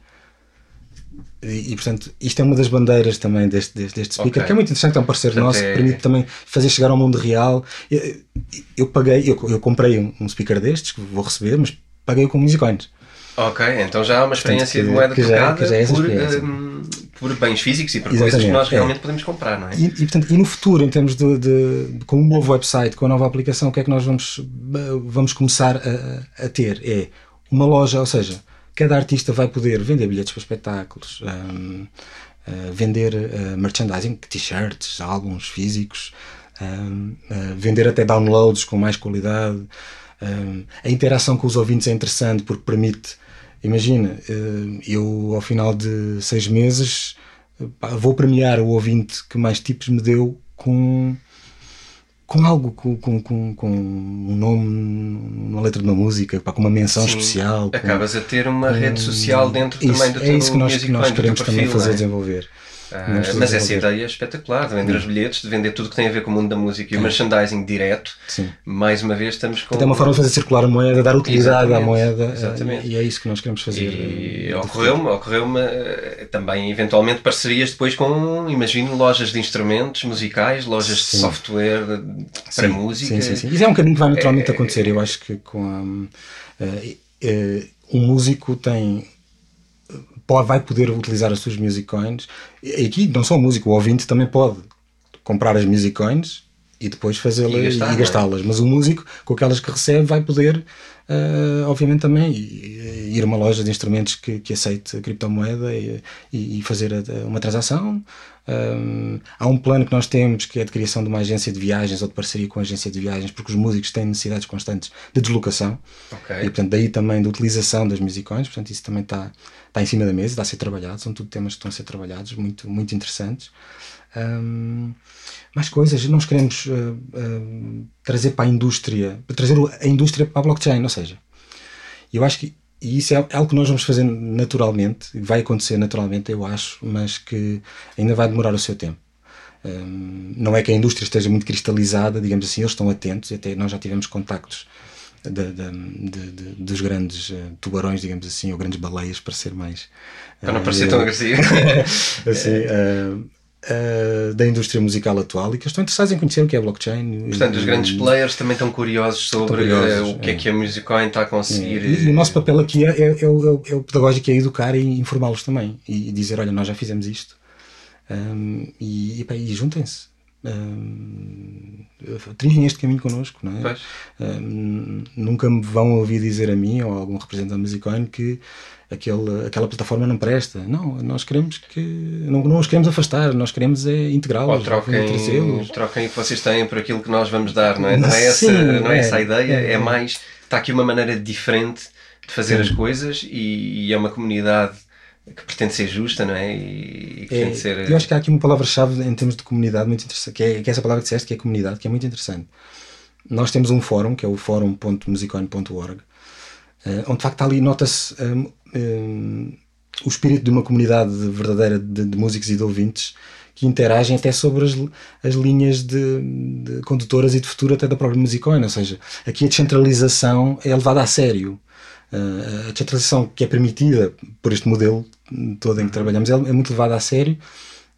E, e, portanto, isto é uma das bandeiras também deste, deste, deste speaker, okay. que é muito interessante, é um parceiro portanto, nosso, é... que permite também fazer chegar ao mundo real. Eu, eu paguei, eu, eu comprei um, um, speaker destes, que vou receber, mas paguei com Musicoins. Ok, então já há uma experiência portanto, que, de moeda que já, que já é por, um, por, bens físicos e por Exatamente, coisas que nós é. realmente é. podemos comprar, não é? E, e, portanto, e no futuro, em termos de, de, com um novo website, com a nova aplicação, o que é que nós vamos, vamos começar a, a ter? É uma loja, ou seja, cada artista vai poder vender bilhetes para espetáculos, um, uh, vender uh, merchandising, t-shirts, álbuns físicos, um, uh, vender até downloads com mais qualidade. Um, a interação com os ouvintes é interessante porque permite, imagina, eu ao final de seis meses vou premiar o ouvinte que mais tipos me deu com com algo, com, com, com, com um nome, uma letra de uma música, pá, com uma menção Sim, especial. Acabas a ter uma rede social dentro isso, também do é teu É isso que nós, que nós queremos também fazer é? desenvolver. Ah, mas essa ideia é espetacular, de vender os bilhetes, de vender tudo que tem a ver com o mundo da música e o merchandising direto. Sim. Mais uma vez estamos com. Até uma forma de fazer circular a moeda, dar utilidade Exatamente. à moeda. Eh, Exatamente. E é isso que nós queremos fazer. E ocorreu-me ocorreu eh, também, eventualmente, parcerias depois com, imagino, lojas de instrumentos musicais, lojas sim. de software para sim, música. Sim, sim, sim. Isso é um caminho que vai naturalmente é, acontecer. Eu acho que com a, uh, uh, um músico tem pode, vai poder utilizar as suas music coins. E aqui não só o músico, o ouvinte também pode comprar as music coins e depois fazê-las e, é? gastá-las. Mas o músico, com aquelas que recebe, vai poder, uh, obviamente, também ir a uma loja de instrumentos que, que aceite a criptomoeda e, e fazer uma transação. Um, há um plano que nós temos que é de criação de uma agência de viagens ou de parceria com a agência de viagens, porque os músicos têm necessidades constantes de deslocação okay. e, portanto, daí também da utilização das musicões. Portanto, isso também está, está em cima da mesa, está a ser trabalhado. São tudo temas que estão a ser trabalhados, muito, muito interessantes. Um, mais coisas, nós queremos uh, uh, trazer para a indústria, trazer a indústria para a blockchain, ou seja, eu acho que e isso é algo que nós vamos fazer naturalmente, vai acontecer naturalmente, eu acho, mas que ainda vai demorar o seu tempo. Um, não é que a indústria esteja muito cristalizada, digamos assim, eles estão atentos, até nós já tivemos contactos de, de, de, dos grandes uh, tubarões, digamos assim, ou grandes baleias, para ser mais. Para não parecer tão agressivo. (laughs) assim, Uh, (laughs) da indústria musical atual e que estão interessados em conhecer o que é blockchain. Portanto, os grandes players também estão curiosos sobre estão curiosos, uh, o que é. é. que a Musiccoin está a conseguir. E, e, o nosso papel aqui é, é, é, o, é o, pedagógico, é educar e informá-los também e dizer: olha, nós já fizemos isto um, e, e, e juntem-se. Um, trilhem este caminho connosco, não é? Um, nunca me vão ouvir dizer a mim ou a algum representante da Musiccoin que aquele, aquela plataforma não presta. Não, nós queremos que. Não, não os queremos afastar, nós queremos é integrá-los. Ou troquem, troquem o que vocês têm por aquilo que nós vamos dar, não é? Não é, essa, não é, é essa a ideia, é, é, mais. Está aqui uma maneira diferente de fazer Sim. as coisas e, e, é uma comunidade que pretende ser justa, não é? E, que é, ser. Eu acho que há aqui uma palavra-chave em termos de comunidade muito interessante, que é, que é essa palavra que disseste, que é comunidade, que é muito interessante. Nós temos um fórum, que é o fórum.musicone.org, eh, onde de facto ali nota-se um, um, o espírito de uma comunidade verdadeira de, de, músicos e de ouvintes que interagem até sobre as, as linhas de, de, condutoras e de futuro até da própria musicona, ou seja, aqui a descentralização é levada a sério. Uh, a descentralização que é permitida por este modelo todo em que uhum. trabalhamos é, é muito levada a sério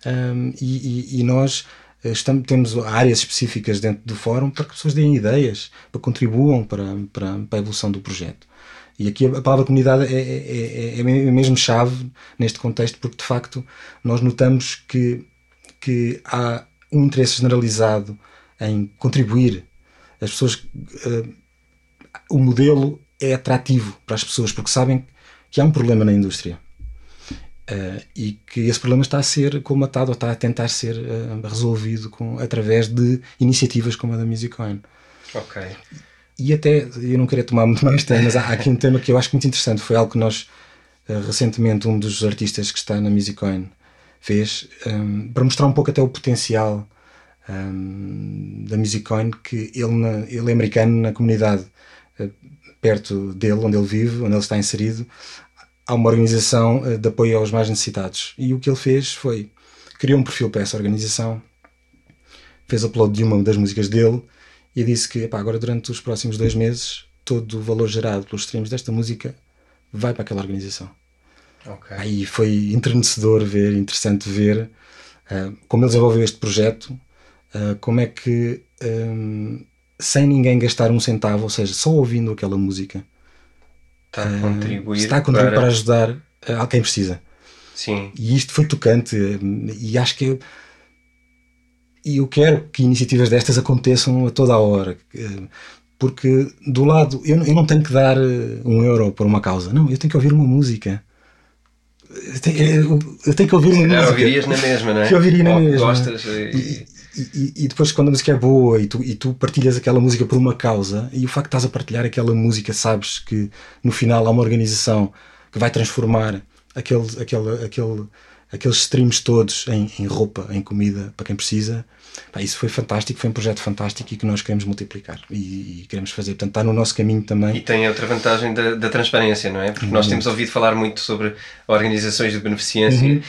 um, e, e, e, nós estamos, temos áreas específicas dentro do fórum para que pessoas deem ideias, para contribuam para, para, para a evolução do projeto. E aqui a palavra comunidade é, é, é, é mesmo chave neste contexto, porque de facto nós notamos que, que há um interesse generalizado em contribuir. As pessoas. Uh, o modelo é atrativo para as pessoas porque sabem que há um problema na indústria. Uh, e que esse problema está a ser colmatado ou está a tentar ser uh, resolvido com, através de iniciativas como a da Musicoin. Ok. E até, eu não queria tomar muito mais tempo, mas há aqui um tema que eu acho muito interessante. Foi algo que nós, uh, recentemente, um dos artistas que está na Musicoin fez, um, ehm, para mostrar um pouco até o potencial um, ehm, da Musicoin, que ele, na, ele é americano na comunidade uh, perto dele, onde ele vive, onde ele está inserido, há uma organização uh, de apoio aos mais necessitados. E o que ele fez foi, criou um perfil para essa organização, fez upload de uma das músicas dele, e disse que epá, agora durante os próximos dois meses todo o valor gerado pelos streams desta música vai para aquela organização. Okay. Aí foi entrenecedor ver, interessante ver uh, como ele desenvolveu este projeto, uh, como é que um, sem ninguém gastar um centavo, ou seja, só ouvindo aquela música, está a contribuir, está a contribuir para... para ajudar a quem precisa. Sim. E isto foi tocante e acho que e eu quero que iniciativas destas aconteçam a toda a hora. Porque do lado, eu, eu não tenho que dar eh, um euro por uma causa, não, eu tenho que ouvir uma música. Eu tenho, eu tenho que ouvir uma música. ouvirias na mesma, não é? Que ouviria na mesma. Gostas e... E, e, depois quando a música é boa e tu, e tu partilhas aquela música por uma causa e o facto de estás a partilhar aquela música sabes que no final há uma organização que vai transformar aquele, aquele, aquele aqueles streams todos em, em roupa, em comida para quem precisa. Pá, isso foi fantástico, foi um projeto fantástico e que nós queremos multiplicar e, e, queremos fazer. Portanto, está no nosso caminho também. E tem outra vantagem da, da transparência, não é? Porque uhum. nós temos ouvido falar muito sobre organizações de beneficência uhum.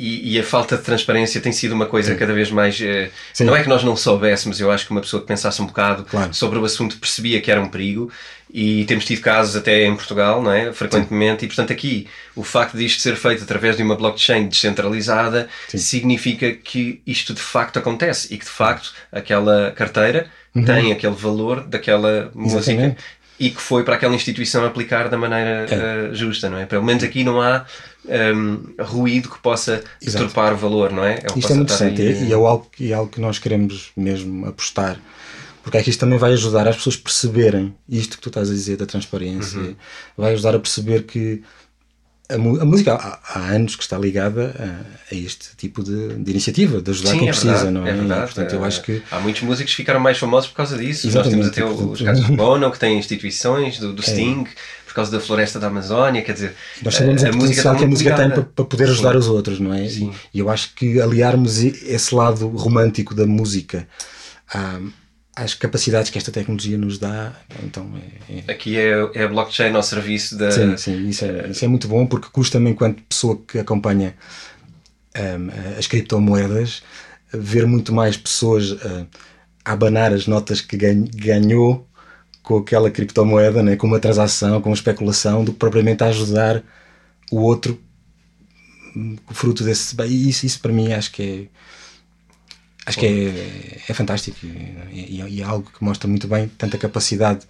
E, e, a falta de transparência tem sido uma coisa Sim. cada vez mais. Eh, não é que nós não soubéssemos, eu acho que uma pessoa que pensasse um bocado claro. sobre o assunto percebia que era um perigo e temos tido casos até em Portugal, não é? Frequentemente, Sim. e portanto aqui o facto de isto ser feito através de uma blockchain descentralizada Sim. significa que isto de facto acontece e que de facto aquela carteira uhum. tem aquele valor daquela Exatamente. música e que foi para aquela instituição aplicar da maneira é. uh, justa, não é? Pelo menos aqui não há um, ruído que possa deturpar o valor, não é? é Isto é muito interessante aí... e é algo, é algo que nós queremos mesmo apostar porque é que isto também vai ajudar as pessoas a perceberem isto que tu estás a dizer da transparência, uhum. vai ajudar a perceber que a, a música há, há, anos que está ligada a, a este tipo de, de, iniciativa, de ajudar Sim, quem é precisa, verdade, não é? é verdade, e, portanto, eu acho que... Há muitos músicos que ficaram mais famosos por causa disso. Exatamente, Nós temos até os casos do Bono, que têm instituições, do, do é. Sting, é. Causa da floresta da Amazónia, quer dizer... Nós sabemos a, a, música que a música tem para, para poder ajudar Sim. os outros, não é? E, e eu acho que aliarmos esse lado romântico da música... Ah, às capacidades que esta tecnologia nos dá. Então é, é... Aqui é, é a blockchain ao serviço da. Sim, sim, isso é, isso é muito bom porque custa-me, enquanto pessoa que acompanha um, as criptomoedas, ver muito mais pessoas uh, a abanar as notas que ganhou com aquela criptomoeda, né, com uma transação, com uma especulação, do que propriamente a ajudar o outro fruto desse. E isso, isso para mim acho que é. Acho que é, é fantástico e, e, é algo que mostra muito bem tanta capacidade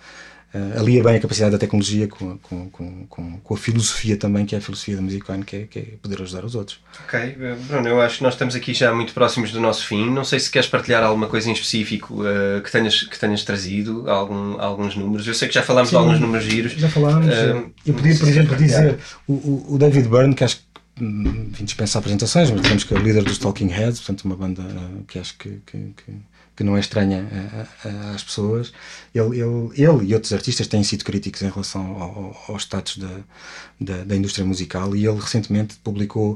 uh, alia bem a capacidade da tecnologia com, com, com, com, a filosofia também, que é a filosofia da Musicone, que é, que é poder ajudar os outros. Ok, eh, Bruno, eu acho que nós estamos aqui já muito próximos do nosso fim. Não sei se queres partilhar alguma coisa em específico uh, que, tenhas, que tenhas trazido, algum, alguns números. Eu sei que já falámos Sim, de alguns números giros. Já falámos. Uh, eu podia, por exemplo, dizer o, o David Byrne, que acho que hum, enfim, dispensa apresentações, mas temos que é o líder dos Talking Heads, portanto, uma banda que acho que, que, que que não é estranha às pessoas. Ele, ele, ele e outros artistas têm sido críticos em relação ao, ao status da, da, da, indústria musical e ele recentemente publicou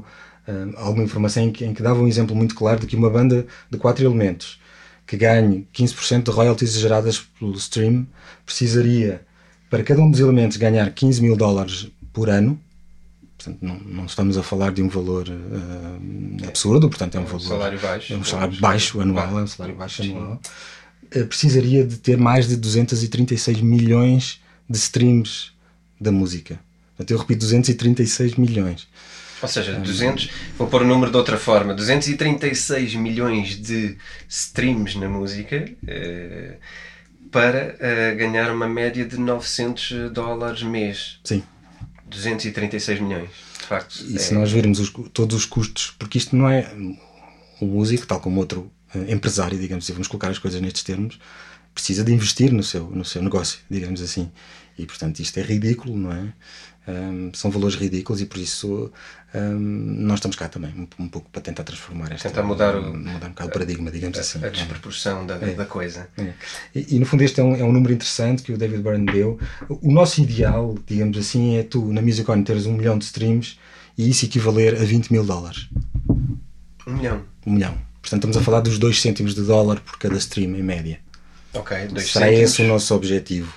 uh, alguma informação em que, em que dava um exemplo muito claro de que uma banda de quatro elementos que ganhe 15% de royalties geradas pelo stream precisaria, para cada um dos elementos, ganhar 15 mil dólares por ano Portanto, não, não, estamos a falar de um valor uh, absurdo, portanto é um, é um valor. Salário baixo. É um salário baixo anual, é um salário baixo anual. Uh, precisaria de ter mais de 236 milhões de streams da música. Portanto, eu repito, 236 milhões. Ou seja, 200, vou pôr o número de outra forma, 236 milhões de streams na música uh, para ganhar uma média de 900 dólares mês. Sim. 236 milhões, de facto. E é... se nós virmos os, todos os custos, porque isto não é o músico, tal como outro uh, empresário, digamos assim, vamos colocar as coisas nestes termos, precisa de investir no seu, no seu negócio, digamos assim. E portanto isto é ridículo, não é? Um, são valores ridículos e por isso um, nós estamos cá também um, um, pouco para tentar transformar esta tentar mudar, o, mudar um bocado o paradigma, digamos a, assim. A desproporção da, é. da coisa. É. E, e, no fundo este é um, é um número interessante que o David Byrne deu. O nosso ideal, digamos assim, é tu na Musicon teres um milhão de streams e isso equivaler a 20 mil dólares. Um milhão? Um milhão. Portanto estamos a falar dos 2 cêntimos de dólar por cada stream em média. Ok, 2 Será cêntimos. esse o nosso objetivo?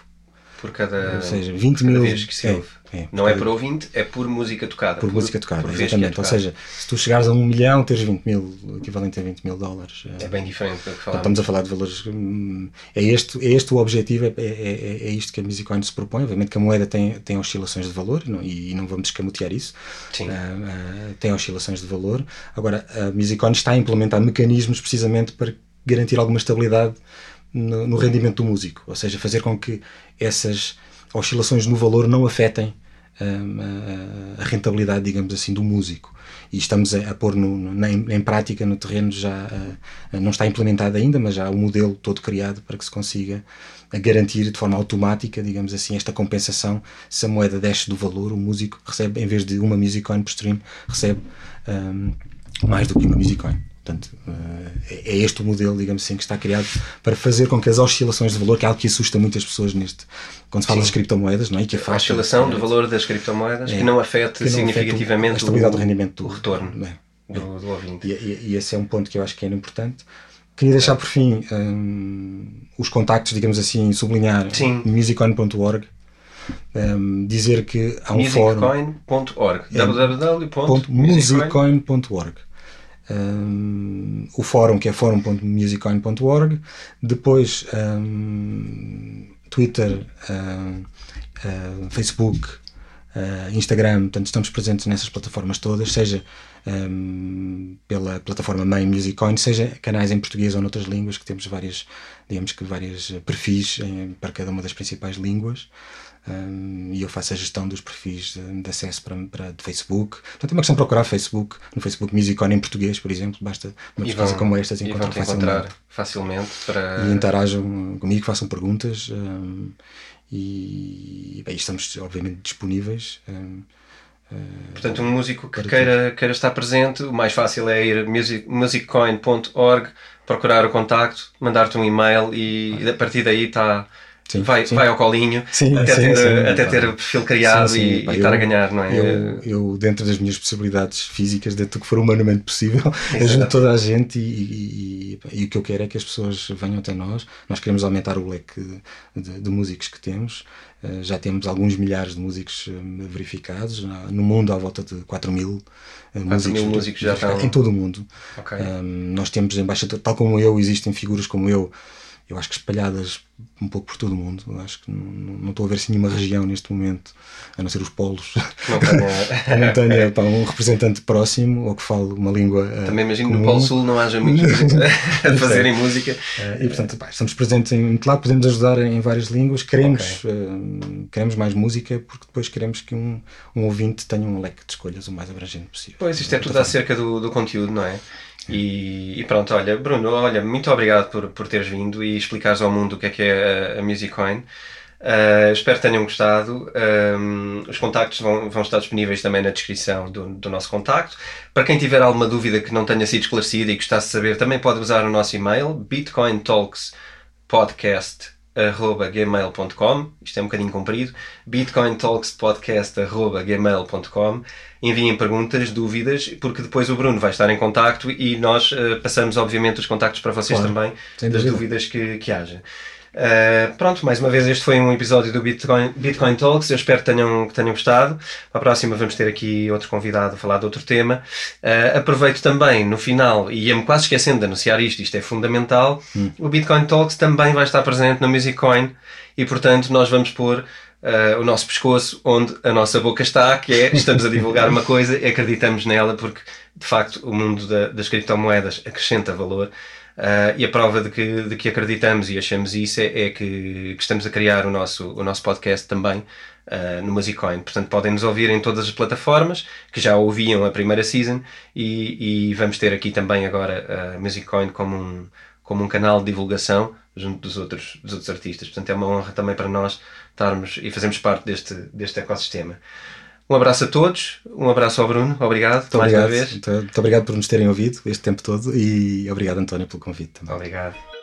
Por cada, Ou seja, 20 cada mil. Vez que se é, ouve. É, não é por ouvinte, é por música tocada. Por, por música tocada, por exatamente. É Ou seja, se tu chegares a um milhão, teres 20 mil, equivalente a 20 mil dólares. É, é bem diferente do que falamos. Estamos a falar de valores. Hum, é este, é este o objetivo, é, é, é, é isto que a Musicoin se propõe. Obviamente que a moeda tem, tem oscilações de valor não, e, não vamos escamotear isso. Sim. Uh, uh, tem oscilações de valor. Agora, a Musicoin está a implementar mecanismos precisamente para garantir alguma estabilidade no, no rendimento do músico. Ou seja, fazer com que essas oscilações no valor não afetem hum, a, rentabilidade, digamos assim, do músico. E estamos a, pôr no, no, em, prática no terreno, já não está implementado ainda, mas já o modelo todo criado para que se consiga garantir de forma automática, digamos assim, esta compensação. Se a moeda desce do valor, o músico recebe, em vez de uma music coin por stream, recebe um, mais do que uma music coin. Portanto, eh, é este o modelo, digamos assim, que está criado para fazer com que as oscilações de valor, que é algo que assusta muitas pessoas neste, quando se fala Sim. das criptomoedas, não é? que a oscilação é, do valor das criptomoedas é, que não afeta que não significativamente a estabilidade o, do rendimento do, retorno é, do, do, ouvinte. E, e, e, esse é um ponto que eu acho que é importante. Queria deixar por fim um, os contactos, digamos assim, sublinhar musicon.org. Um, dizer que há um fórum. Musiccoin.org. É, www.musiccoin.org um, o fórum que é forum.musicoin.org, depois um, Twitter, um, Facebook, uh, Instagram, portanto estamos presentes nessas plataformas todas, seja pela plataforma mãe Musicoin, seja canais em português ou noutras línguas, que temos várias, digamos que várias perfis em, para cada uma das principais línguas. Um, e eu faço a gestão dos perfis de, de acesso para, para de Facebook. Portanto, é uma questão de procurar Facebook, no Facebook Musicon em português, por exemplo, basta uma pesquisa como esta e encontrar facilmente. facilmente para... E interajam comigo, façam perguntas um, e bem, estamos obviamente disponíveis. Um, Portanto, um músico que queira, queira estar presente, o mais fácil é ir music, musiccoin.org, procurar o contacto, mandar-te um e-mail e a partir daí está Sim, vai, sim. vai ao colinho sim, até, ter, até ter o perfil criado e, Pá, e estar a ganhar, não é? Eu, eu, dentro das minhas possibilidades físicas, dentro do que for humanamente possível, (laughs) ajudo toda a gente e, e, e, o que eu quero é que as pessoas venham até nós. Nós queremos aumentar o leque de, de músicos que temos. Eh, já temos alguns milhares de músicos eh, verificados, no mundo à volta de 4 mil. 4 eh, músicos, mil músicos já estão... Em todo o mundo. Okay. Um, nós temos embaixadores, tal como eu, existem figuras como eu eu acho que espalhadas um pouco por todo o mundo. Eu acho que não, não, estou a ver assim nenhuma região neste momento, a não ser os polos, não tenha, não (laughs) tenha pá, um representante próximo ou que fale uma língua. Eh, Também imagino que no Polo Sul não haja muitos (laughs) a fazerem música. Uh, e portanto, pá, estamos presentes em muito lado, podemos ajudar em várias línguas, queremos, okay. uh, queremos mais música porque depois queremos que um, um ouvinte tenha um leque de escolhas o mais abrangente possível. Pois, isto é tudo acerca do, do conteúdo, não é? E, e, pronto, olha, Bruno, olha, muito obrigado por, por teres vindo e explicares ao mundo o que é que é a, a Musicoin. Uh, espero que tenham gostado. Um, os contactos vão, vão estar disponíveis também na descrição do, do, nosso contacto. Para quem tiver alguma dúvida que não tenha sido esclarecida e gostasse de saber, também pode usar o nosso e-mail bitcointalkspodcast.gmail.com Isto é um bocadinho comprido. bitcointalkspodcast.gmail.com enviem perguntas, dúvidas, porque depois o Bruno vai estar em contacto e nós uh, passamos, obviamente, os contactos para vocês claro, também, das dúvidas que, que haja. Uh, pronto, mais uma vez este foi um episódio do Bitcoin, Bitcoin Talks. Eu espero que tenham, que tenham gostado. Para a próxima vamos ter aqui outro convidado a falar de outro tema. Uh, aproveito também no final, e ia-me quase esquecendo de anunciar isto, isto é fundamental. Hum. O Bitcoin Talks também vai estar presente no Musiccoin e portanto nós vamos pôr uh, o nosso pescoço onde a nossa boca está, que é estamos a divulgar uma coisa e acreditamos nela porque de facto o mundo da, das criptomoedas acrescenta valor. Uh, e a prova de que, de que acreditamos e achamos isso é, é que, que, estamos a criar o nosso, o nosso podcast também uh, no Musicoin. Portanto, podem nos ouvir em todas as plataformas que já ouviam a primeira season e, e vamos ter aqui também agora a uh, Musicoin como um, como um canal de divulgação junto dos outros, dos outros artistas. Portanto, é uma honra também para nós estarmos e fazermos parte deste, deste ecossistema. Um abraço a todos, um abraço ao Bruno, obrigado muito mais obrigado. uma vez. Muito, muito obrigado por nos terem ouvido este tempo todo e obrigado, António, pelo convite também. Obrigado.